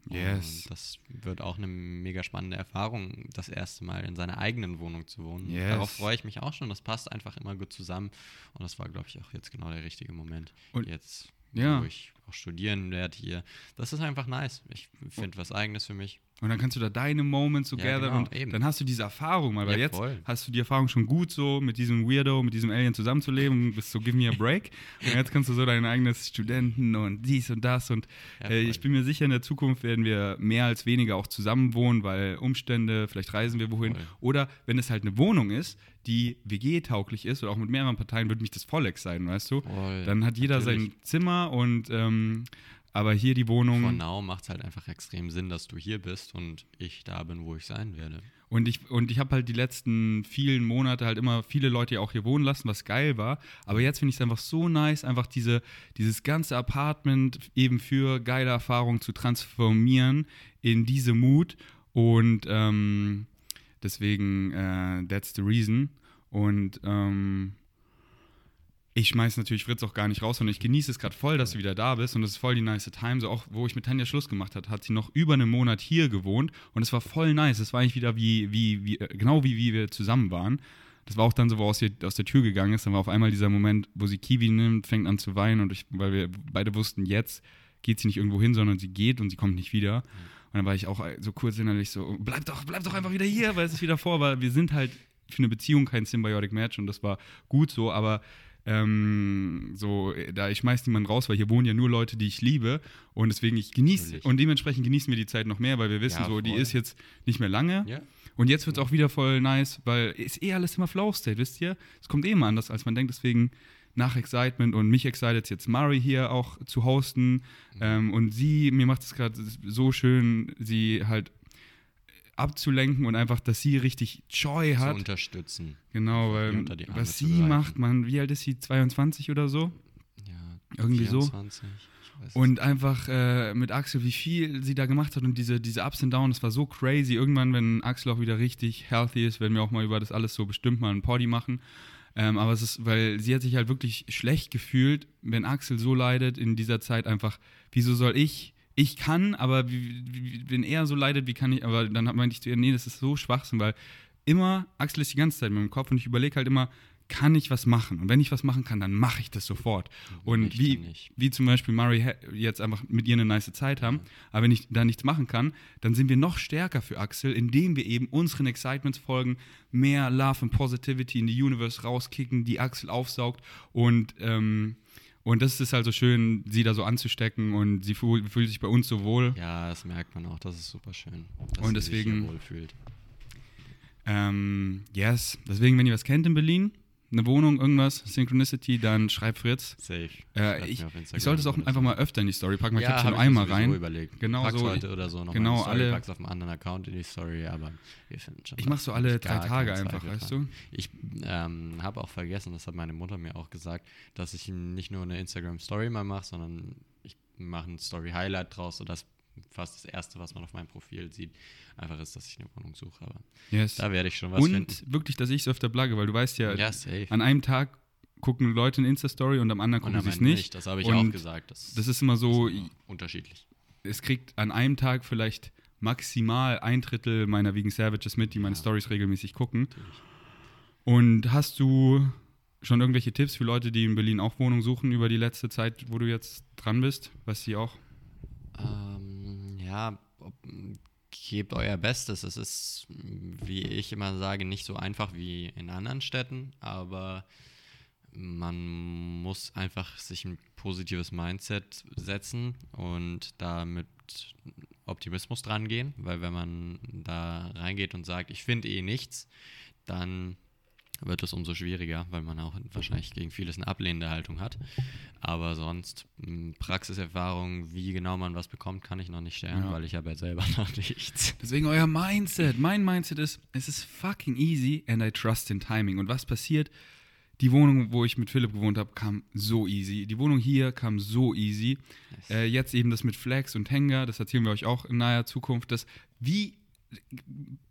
Yes. Und das wird auch eine mega spannende Erfahrung, das erste Mal in seiner eigenen Wohnung zu wohnen. Yes. Darauf freue ich mich auch schon. Das passt einfach immer gut zusammen. Und das war, glaube ich, auch jetzt genau der richtige Moment. Und- jetzt, ja. ich auch studieren werde hier. Das ist einfach nice. Ich finde was Eigenes für mich. Und dann kannst du da deine Moments so Ja, genau, und eben. dann hast du diese Erfahrung mal, weil Ja, jetzt voll. hast du die Erfahrung schon gut so mit diesem Weirdo, mit diesem Alien zusammenzuleben und bist so, give me a break. und jetzt kannst du so dein eigenes Studenten und dies und das und Ja, äh, ich bin mir sicher, in der Zukunft werden wir mehr als weniger auch zusammen wohnen, weil Umstände, vielleicht reisen wir wohin. Voll. Oder wenn es halt eine Wohnung ist, die WG-tauglich ist oder auch mit mehreren Parteien, würde mich das voll exciten, weißt du? Voll, Dann hat jeder natürlich. sein Zimmer und ähm, aber hier die Wohnung. For now macht es halt einfach extrem Sinn, dass du hier bist und ich da bin, wo ich sein werde. Und ich, und ich habe halt die letzten vielen Monate halt immer viele Leute ja auch hier wohnen lassen, was geil war. Aber jetzt finde ich es einfach so nice, einfach diese, dieses ganze Apartment eben für geile Erfahrungen zu transformieren in diese Mut. Und ähm, deswegen, äh, that's the reason. Und ähm, ich schmeiß natürlich Fritz auch gar nicht raus, sondern ich genieße es gerade voll, dass du wieder da bist und es ist voll die nice Time. So auch, wo ich mit Tanja Schluss gemacht habe, hat sie noch über einen Monat hier gewohnt und es war voll nice. Es war eigentlich wieder wie, wie, wie, äh, genau wie, wie wir zusammen waren. Das war auch dann so, wo aus, aus der Tür gegangen ist. Dann war auf einmal dieser Moment, wo sie Kiwi nimmt, fängt an zu weinen und ich, weil wir beide wussten, jetzt geht sie nicht irgendwo hin, sondern sie geht und sie kommt nicht wieder. Und dann war ich auch so kurz innerlich so, bleib doch, bleib doch einfach wieder hier, weil es ist wieder vor, weil wir sind halt für eine Beziehung kein Symbiotic Match und das war gut so, aber ähm, so, da ich schmeiß niemanden raus, weil hier wohnen ja nur Leute, die ich liebe. Und deswegen ich genieße und dementsprechend genießen wir die Zeit noch mehr, weil wir wissen ja, so, die ist jetzt nicht mehr lange. Ja. und jetzt wird es auch wieder voll nice, weil ist eh alles immer Flow State, wisst ihr? Es kommt eh immer anders, als man denkt, deswegen nach Excitement und mich excited jetzt Mari hier auch zu hosten. Mhm. ähm, und sie, mir macht es gerade so schön, sie halt abzulenken und einfach, dass sie richtig Joy hat. Zu unterstützen. Genau, weil was sie macht, man, wie alt ist sie? 22 oder so? Ja, irgendwie 24. so. Und einfach äh, mit Axel, wie viel sie da gemacht hat und diese, diese Ups und Downs, das war so crazy. Irgendwann, wenn Axel auch wieder richtig healthy ist, werden wir auch mal über das alles so bestimmt mal ein Poddy machen. Ähm, aber es ist, weil sie hat sich halt wirklich schlecht gefühlt, wenn Axel so leidet in dieser Zeit einfach, wieso soll ich ich kann, aber wie, wie, wenn er so leidet, wie kann ich, aber dann meinte ich zu ihr, nee, das ist so Schwachsinn, weil immer, Axel ist die ganze Zeit mit dem Kopf und ich überlege halt immer, kann ich was machen? Und wenn ich was machen kann, dann mache ich das sofort. Und wie, wie zum Beispiel Murray jetzt einfach mit ihr eine nice Zeit haben, aber wenn ich da nichts machen kann, dann sind wir noch stärker für Axel, indem wir eben unseren Excitements folgen, mehr Love and Positivity in die Universe rauskicken, die Axel aufsaugt und ähm, und das ist also schön, sie da so anzustecken und sie fühlt, fühlt sich bei uns so wohl. Ja, das merkt man auch, das ist super schön. und deswegen. Sich wohlfühlt. Ähm, yes, deswegen, wenn ihr was kennt in Berlin, eine Wohnung, irgendwas, Synchronicity, dann schreib Fritz. Safe. Äh, ich, ich sollte es auch einfach mal öfter in die Story packen, weil ja, ich habe schon einmal rein. Überlegt. Genau Pack's so. heute oder so noch genau, Story, alle. Pack's auf einem anderen Account in die Story, aber wir finden schon. Ich mache so alle drei Tage einfach, weißt du? Ich ähm, habe auch vergessen, das hat meine Mutter mir auch gesagt, dass ich nicht nur eine Instagram Story mal mache, sondern ich mache ein Story Highlight draus, sodass fast das Erste, was man auf meinem Profil sieht, einfach ist, dass ich eine Wohnung suche. Aber yes. da werde ich schon was und finden. Und wirklich, dass ich es öfter blagge, weil du weißt ja, ja an einem Tag gucken Leute eine Insta-Story und am anderen gucken sie es nicht. nicht. Das habe ich und auch gesagt. Das, das ist immer so. Ist immer unterschiedlich. Es kriegt an einem Tag vielleicht maximal ein Drittel meiner Vegan Savages mit, die meine ja. Stories regelmäßig gucken. Natürlich. Und hast du schon irgendwelche Tipps für Leute, die in Berlin auch Wohnung suchen über die letzte Zeit, wo du jetzt dran bist, was sie auch ähm, ja, ob, gebt euer Bestes. Es ist, wie ich immer sage, nicht so einfach wie in anderen Städten, aber man muss einfach sich ein positives Mindset setzen und da mit Optimismus dran gehen, weil wenn man da reingeht und sagt, ich finde eh nichts, dann wird es umso schwieriger, weil man auch wahrscheinlich gegen vieles eine ablehnende Haltung hat. Aber sonst hm, Praxiserfahrung, wie genau man was bekommt, kann ich noch nicht stellen, ja. weil ich habe ja selber noch nichts. Deswegen euer Mindset. Mein Mindset ist, es ist fucking easy and I trust in timing. Und was passiert? Die Wohnung, wo ich mit Philipp gewohnt habe, kam so easy. Die Wohnung hier kam so easy. Nice. Äh, jetzt eben das mit Flex und Hänger, das erzählen wir euch auch in naher Zukunft. Das wie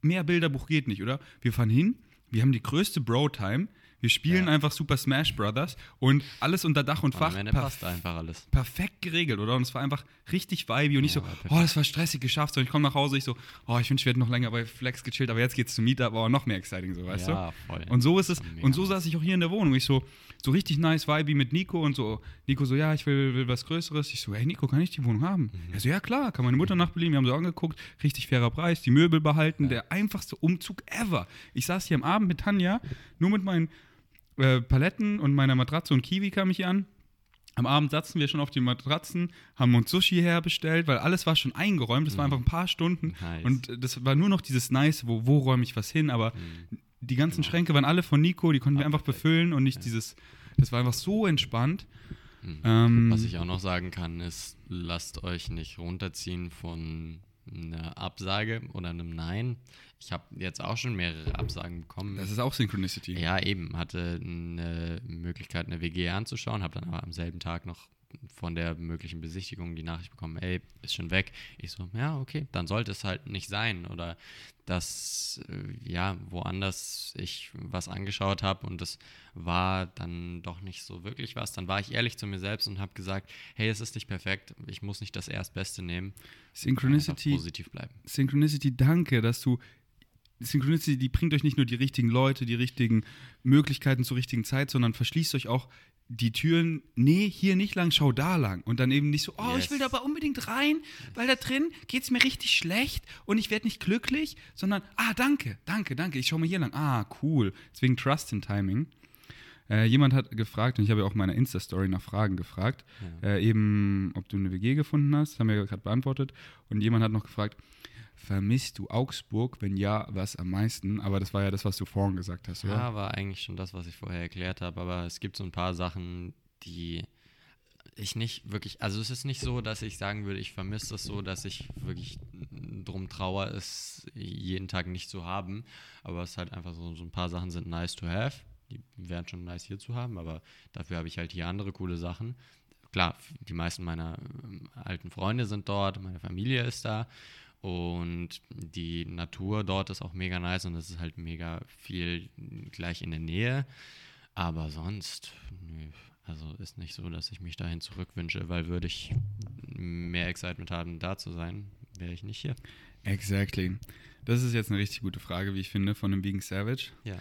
mehr Bilderbuch geht nicht, oder? Wir fahren hin, wir haben die größte Bro-Time. Wir spielen ja. einfach Super Smash Brothers und alles unter Dach und Fach. Am passt einfach alles. Perfekt geregelt, oder? Und es war einfach richtig vibey und nicht ja, so, oh, das war stressig geschafft. So, ich komme nach Hause, ich so, oh, ich wünsche, wir hätten noch länger bei Flex gechillt, aber jetzt geht's zum Meetup, aber noch mehr exciting, so, weißt ja, du? Voll. Und so ist es. Und so saß ich auch hier in der Wohnung. Ich so, so richtig nice vibey mit Nico und so. Nico so, ja, ich will, will was Größeres. Ich so, hey Nico, kann ich die Wohnung haben? Mhm. Er so, ja klar, kann meine Mutter nachbelegen. Wir haben so angeguckt, richtig fairer Preis, die Möbel behalten, ja. der einfachste Umzug ever. Ich saß hier am Abend mit Tanja, nur mit meinen äh, Paletten und meiner Matratze und Kiwi kam ich an. Am Abend saßen wir schon auf die Matratzen, haben uns Sushi herbestellt, weil alles war schon eingeräumt. Das mhm. war einfach ein paar Stunden. Nice. Und das war nur noch dieses Nice, wo, wo räume ich was hin. Aber mhm. die ganzen genau. Schränke waren alle von Nico, die konnten wir einfach befüllen und nicht ja. dieses. Das war einfach so entspannt. Mhm. Ähm, was ich auch noch sagen kann, ist, lasst euch nicht runterziehen von einer Absage oder einem Nein. Ich habe jetzt auch schon mehrere Absagen bekommen. Das ist auch Synchronicity. Ja, eben. Hatte eine Möglichkeit, eine WG anzuschauen, habe dann aber am selben Tag noch von der möglichen Besichtigung die Nachricht bekommen, ey, ist schon weg. Ich so, ja, okay, dann sollte es halt nicht sein. Oder dass, äh, ja, woanders ich was angeschaut habe und es war dann doch nicht so wirklich was. Dann war ich ehrlich zu mir selbst und habe gesagt, hey, es ist nicht perfekt, ich muss nicht das Erstbeste nehmen. Synchronicity. Positiv bleiben. Synchronicity, danke, dass du Synchronicity, die bringt euch nicht nur die richtigen Leute, die richtigen Möglichkeiten zur richtigen Zeit, sondern verschließt euch auch die Türen, nee, hier nicht lang, schau da lang. Und dann eben nicht so, oh, yes. ich will da aber unbedingt rein, weil da drin geht es mir richtig schlecht und ich werde nicht glücklich, sondern, ah, danke, danke, danke, ich schau mal hier lang. Ah, cool. Deswegen Trust in Timing. Äh, jemand hat gefragt, und ich habe ja auch meine Insta-Story nach Fragen gefragt, ja. äh, eben, ob du eine WG gefunden hast, haben wir gerade beantwortet. Und jemand hat noch gefragt, Vermisst du Augsburg? Wenn ja, was am meisten? Aber das war ja das, was du vorhin gesagt hast, oder? Ja, war eigentlich schon das, was ich vorher erklärt habe. Aber es gibt so ein paar Sachen, die ich nicht wirklich, also es ist nicht so, dass ich sagen würde, ich vermisse es so, dass ich wirklich drum trauere, es jeden Tag nicht zu haben. Aber es ist halt einfach so, so ein paar Sachen sind nice to have. Die wären schon nice hier zu haben, aber dafür habe ich halt hier andere coole Sachen. Klar, die meisten meiner ähm, alten Freunde sind dort, meine Familie ist da und die Natur dort ist auch mega nice und es ist halt mega viel gleich in der Nähe. Aber sonst, nö, also ist nicht so, dass ich mich dahin zurückwünsche, weil würde ich mehr Excitement haben, da zu sein, wäre ich nicht hier. Exactly. Das ist jetzt eine richtig gute Frage, wie ich finde, von dem Being Savage. Ja.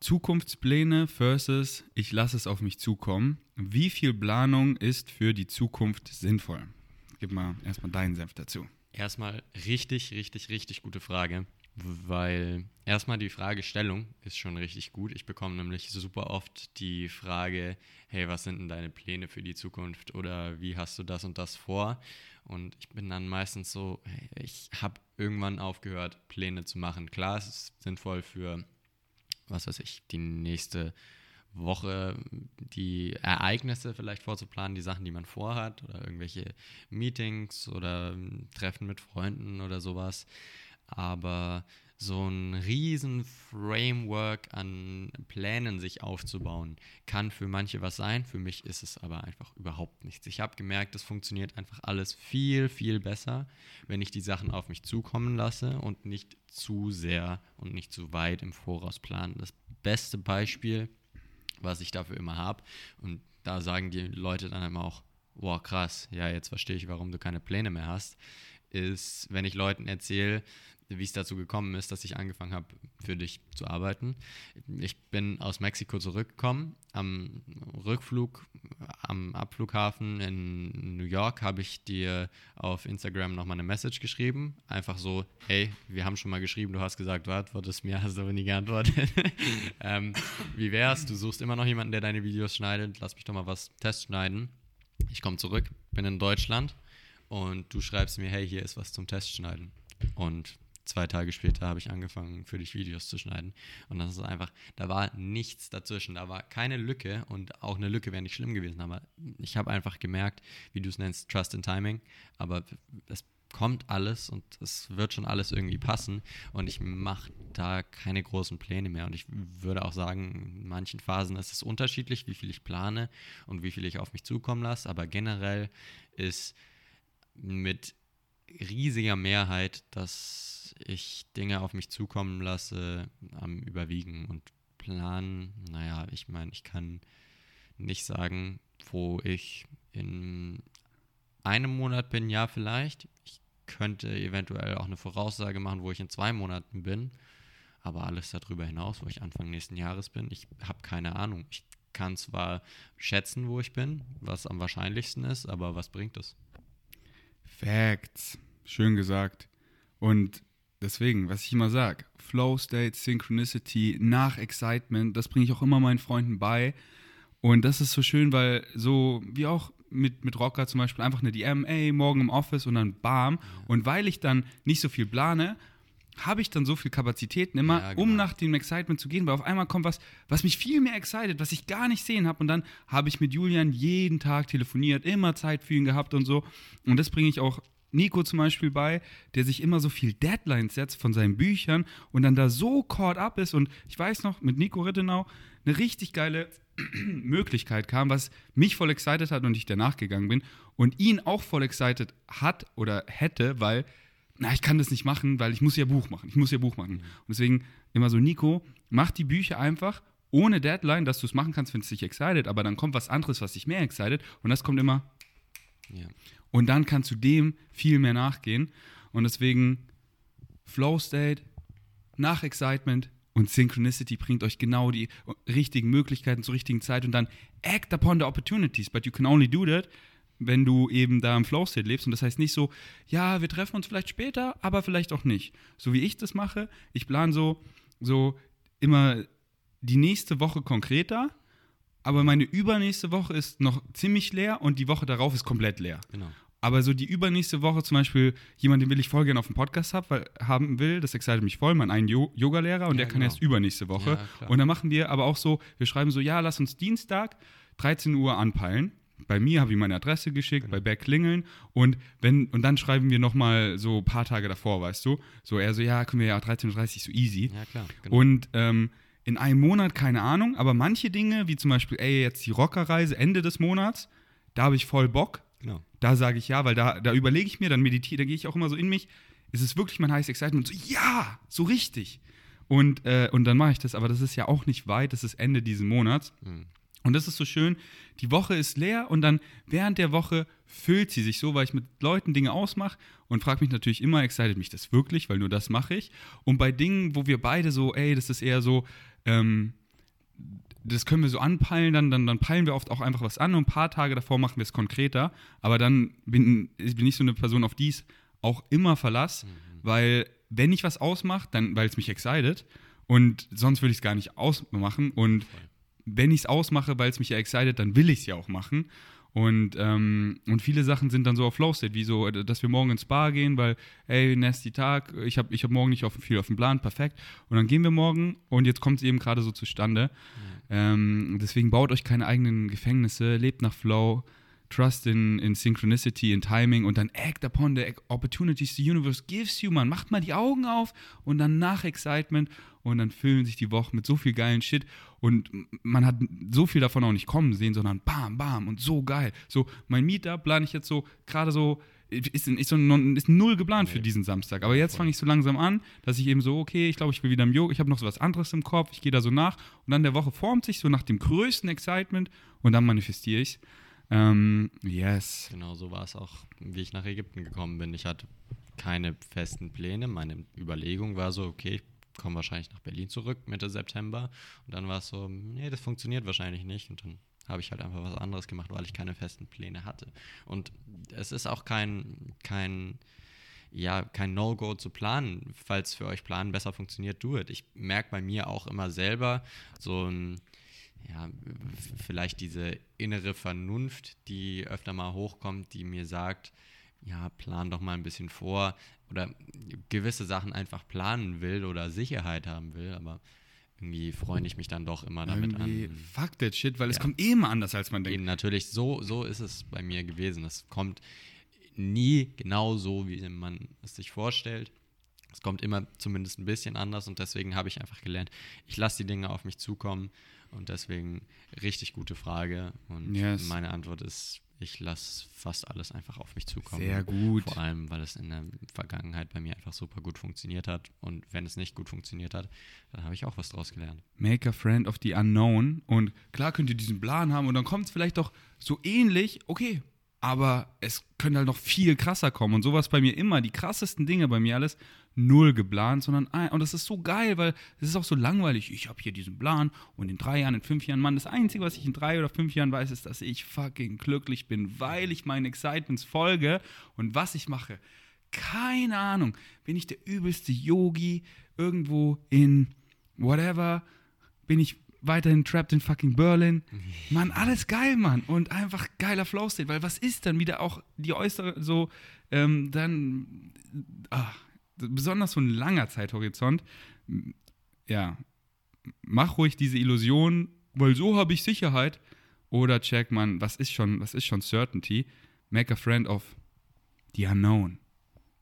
Zukunftspläne versus ich lasse es auf mich zukommen. Wie viel Planung ist für die Zukunft sinnvoll? Gib mal erstmal deinen Senf dazu. Erstmal richtig, richtig, richtig gute Frage, weil erstmal die Fragestellung ist schon richtig gut. Ich bekomme nämlich super oft die Frage, hey, was sind denn deine Pläne für die Zukunft oder wie hast du das und das vor? Und ich bin dann meistens so, ich habe irgendwann aufgehört, Pläne zu machen. Klar, es ist sinnvoll für, was weiß ich, die nächste Woche die Ereignisse vielleicht vorzuplanen, die Sachen, die man vorhat oder irgendwelche Meetings oder ähm, Treffen mit Freunden oder sowas. Aber so ein riesen Framework an Plänen sich aufzubauen, kann für manche was sein. Für mich ist es aber einfach überhaupt nichts. Ich habe gemerkt, es funktioniert einfach alles viel, viel besser, wenn ich die Sachen auf mich zukommen lasse und nicht zu sehr und nicht zu weit im Voraus planen. Das beste Beispiel was ich dafür immer habe. Und da sagen die Leute dann immer auch, boah, krass, ja, jetzt verstehe ich, warum du keine Pläne mehr hast, ist, wenn ich Leuten erzähle, wie es dazu gekommen ist, dass ich angefangen habe, für dich zu arbeiten. Ich bin aus Mexiko zurückgekommen. Am Rückflug, am Abflughafen in New York habe ich dir auf Instagram nochmal eine Message geschrieben. Einfach so, hey, wir haben schon mal geschrieben, du hast gesagt, du antwortest mir, hast aber nie geantwortet. ähm, wie wär's? Du suchst immer noch jemanden, der deine Videos schneidet. Lass mich doch mal was testschneiden. Ich komme zurück, bin in Deutschland und du schreibst mir, hey, hier ist was zum Testschneiden. Und zwei Tage später habe ich angefangen, für dich Videos zu schneiden. Und das ist einfach, da war nichts dazwischen. Da war keine Lücke und auch eine Lücke wäre nicht schlimm gewesen. Aber ich habe einfach gemerkt, wie du es nennst, Trust in Timing. Aber es kommt alles und es wird schon alles irgendwie passen. Und ich mache da keine großen Pläne mehr. Und ich würde auch sagen, in manchen Phasen ist es unterschiedlich, wie viel ich plane und wie viel ich auf mich zukommen lasse. Aber generell ist mit riesiger Mehrheit, dass ich Dinge auf mich zukommen lasse, am Überwiegen und planen. Naja, ich meine, ich kann nicht sagen, wo ich in einem Monat bin, ja, vielleicht. Ich könnte eventuell auch eine Voraussage machen, wo ich in zwei Monaten bin. Aber alles darüber hinaus, wo ich Anfang nächsten Jahres bin, ich habe keine Ahnung. Ich kann zwar schätzen, wo ich bin, was am wahrscheinlichsten ist, aber was bringt es? Facts. Schön gesagt. Und deswegen, was ich immer sage, Flow State, Synchronicity, nach Excitement, das bringe ich auch immer meinen Freunden bei. Und das ist so schön, weil so wie auch mit, mit Rocker zum Beispiel einfach eine DM, ey, morgen im Office und dann bam. Und weil ich dann nicht so viel plane, habe ich dann so viel Kapazitäten immer, ja, genau. um nach dem Excitement zu gehen, weil auf einmal kommt was, was mich viel mehr excited, was ich gar nicht sehen habe. Und dann habe ich mit Julian jeden Tag telefoniert, immer Zeit für ihn gehabt und so. Und das bringe ich auch Nico zum Beispiel bei, der sich immer so viel Deadlines setzt von seinen Büchern und dann da so caught up ist. Und ich weiß noch, mit Nico Rittenau eine richtig geile Möglichkeit kam, was mich voll excited hat und ich danach gegangen bin und ihn auch voll excited hat oder hätte, weil, na, ich kann das nicht machen, weil ich muss ja Buch machen. Ich muss ja Buch machen. Und deswegen immer so, Nico, mach die Bücher einfach ohne Deadline, dass du es machen kannst, wenn es dich excited, aber dann kommt was anderes, was dich mehr excited und das kommt immer. Ja. Und dann kannst du dem viel mehr nachgehen. Und deswegen Flow State, nach Excitement und Synchronicity bringt euch genau die richtigen Möglichkeiten zur richtigen Zeit und dann act upon the opportunities. But you can only do that, wenn du eben da im Flow State lebst. Und das heißt nicht so, ja, wir treffen uns vielleicht später, aber vielleicht auch nicht. So wie ich das mache, ich plane so, so immer die nächste Woche konkreter, aber meine übernächste Woche ist noch ziemlich leer und die Woche darauf ist komplett leer. Genau. Aber so die übernächste Woche zum Beispiel, jemand, den will ich voll gerne auf dem Podcast hab, weil, haben will, das excited mich voll, mein einen Jo- Yoga-Lehrer und Ja, der kann genau. erst übernächste Woche. Ja, und dann machen wir aber auch so, wir schreiben so, ja, lass uns Dienstag 13 Uhr anpeilen. Bei mir habe ich meine Adresse geschickt, Genau. bei Beck klingeln und wenn und dann schreiben wir nochmal so ein paar Tage davor, weißt du? So er so, ja, können wir ja 13.30 Uhr, so easy. Ja, klar. Genau. Und ähm, in einem Monat keine Ahnung, aber manche Dinge, wie zum Beispiel, ey, jetzt die Rockerreise Ende des Monats, da habe ich voll Bock. genau. Da sage ich ja, weil da, da überlege ich mir, dann meditiere, da gehe ich auch immer so in mich, ist es wirklich mein heißes Excitement? Und so, ja, so richtig. Und, äh, und dann mache ich das, aber das ist ja auch nicht weit, das ist Ende dieses Monats. Mhm. Und das ist so schön, die Woche ist leer und dann während der Woche füllt sie sich so, weil ich mit Leuten Dinge ausmache und frage mich natürlich immer, excited mich das wirklich, weil nur das mache ich. Und bei Dingen, wo wir beide so, ey, das ist eher so, ähm, das können wir so anpeilen, dann, dann, dann peilen wir oft auch einfach was an und ein paar Tage davor machen wir es konkreter. Aber dann bin, bin ich so eine Person, auf die ich auch immer verlass, weil wenn ich was ausmache, dann, weil es mich excited. Und sonst würde ich es gar nicht ausmachen und wenn ich es ausmache, weil es mich ja excited, dann will ich es ja auch machen. Und, ähm, und viele Sachen sind dann so auf Flow State, wie so, äh, dass wir morgen ins Bar gehen, weil, ey, nasty Tag, ich habe ich hab morgen nicht auf, viel auf dem Plan, perfekt. Und dann gehen wir morgen und jetzt kommt es eben gerade so zustande. Ähm, deswegen baut euch keine eigenen Gefängnisse, lebt nach Flow, trust in, in Synchronicity, in Timing und dann act upon the opportunities the universe gives you, man. Macht mal die Augen auf und dann nach Excitement und dann füllen sich die Wochen mit so viel geilen Shit und man hat so viel davon auch nicht kommen sehen, sondern bam, bam und so geil. So, mein Meetup plane ich jetzt so gerade so, ist, ist, so ist null geplant für Nee. diesen Samstag. Aber jetzt fange ich so langsam an, dass ich eben so, okay, ich glaube, ich will wieder im Yoga, ich habe noch so was anderes im Kopf, ich gehe da so nach und dann der Woche formt sich so nach dem größten Excitement und dann manifestiere ich ähm, yes. Genau so war es auch, wie ich nach Ägypten gekommen bin. Ich hatte keine festen Pläne. Meine Überlegung war so, okay, ich komme wahrscheinlich nach Berlin zurück Mitte September. Und dann war es so, nee, das funktioniert wahrscheinlich nicht. Und dann habe ich halt einfach was anderes gemacht, weil ich keine festen Pläne hatte. Und es ist auch kein, kein, ja, kein No-Go zu planen. Falls für euch Planen besser funktioniert, do it. Ich merke bei mir auch immer selber so ein, ja, vielleicht diese innere Vernunft, die öfter mal hochkommt, die mir sagt, ja, plan doch mal ein bisschen vor oder gewisse Sachen einfach planen will oder Sicherheit haben will, aber irgendwie freue ich mich dann doch immer damit Irgendwie, an. fuck that shit, weil es Ja. kommt eh immer anders, als man denkt. Eben natürlich, so, so ist es bei mir gewesen. Es kommt nie genau so, wie man es sich vorstellt. Es kommt immer zumindest ein bisschen anders und deswegen habe ich einfach gelernt, ich lasse die Dinge auf mich zukommen und deswegen richtig gute Frage. Und Yes. meine Antwort ist, ich lasse fast alles einfach auf mich zukommen. Sehr gut. Vor allem, weil es in der Vergangenheit bei mir einfach super gut funktioniert hat. Und wenn es nicht gut funktioniert hat, dann habe ich auch was draus gelernt. Make a friend of the unknown. Und klar könnt ihr diesen Plan haben und dann kommt es vielleicht doch so ähnlich, okay, aber es könnte halt noch viel krasser kommen. Und sowas bei mir immer, die krassesten Dinge bei mir alles, null geplant, sondern ein. Und das ist so geil, weil es ist auch so langweilig. Ich habe hier diesen Plan und in drei Jahren, in fünf Jahren, Mann, das Einzige, was ich in drei oder fünf Jahren weiß, ist, dass ich fucking glücklich bin, weil ich meinen Excitements folge und was ich mache. Keine Ahnung. Bin ich der übelste Yogi irgendwo in whatever? Bin ich weiterhin trapped in fucking Berlin? Mann, alles geil, Mann. Und einfach geiler Flow State, weil was ist dann wieder auch die äußere, so, ähm, dann, ah, besonders so ein langer Zeithorizont, ja, mach ruhig diese Illusion, weil so habe ich Sicherheit. Oder check, Mann, was ist schon, was ist schon Certainty? Make a friend of the unknown.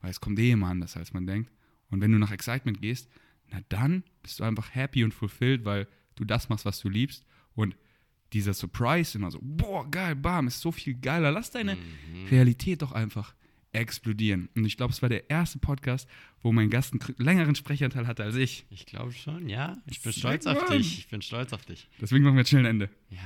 weil es kommt eh immer anders, als man denkt. Und wenn du nach Excitement gehst, na dann bist du einfach happy und fulfilled, weil du das machst, was du liebst. Und dieser Surprise immer so, boah, geil, bam, ist so viel geiler. Lass deine Mhm. Realität doch einfach explodieren. Und ich glaube, es war der erste Podcast, wo mein Gast einen längeren Sprechanteil hatte als ich. Ich glaube schon, ja. Ich bin stolz auf dich. Ich bin stolz auf dich. Deswegen machen wir jetzt schnell ein Ende. Ja,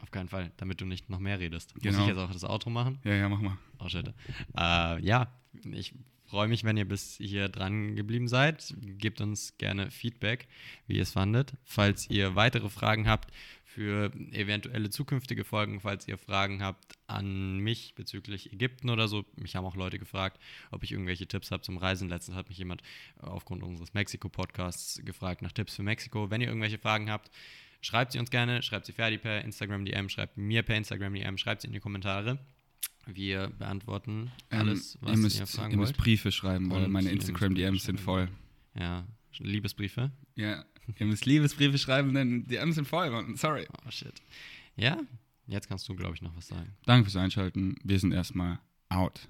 auf keinen Fall, damit du nicht noch mehr redest. Muss Genau. ich jetzt auch das Outro machen? Ja, ja, mach mal. Oh, shit. Äh, ja, ich freue mich, wenn ihr bis hier dran geblieben seid. Gebt uns gerne Feedback, wie ihr es fandet. Falls ihr weitere Fragen habt für eventuelle zukünftige Folgen, falls ihr Fragen habt an mich bezüglich Ägypten oder so. Mich haben auch Leute gefragt, ob ich irgendwelche Tipps habe zum Reisen. Letztens hat mich jemand aufgrund unseres Mexiko-Podcasts gefragt nach Tipps für Mexiko. Wenn ihr irgendwelche Fragen habt, schreibt sie uns gerne, schreibt sie Ferdi per Instagram DM, schreibt mir per Instagram DM, schreibt sie in die Kommentare. Wir beantworten alles, ähm, was ihr ihr, müsst, fragen ihr müsst. Briefe schreiben, weil Und meine ihr Instagram-DMs sind voll. Ja, Liebesbriefe. Ja, ihr müsst Liebesbriefe schreiben, denn DMs sind voll. Mann. Sorry. Oh shit. Ja, jetzt kannst du, glaube ich, noch was sagen. Danke fürs Einschalten. Wir sind erstmal out.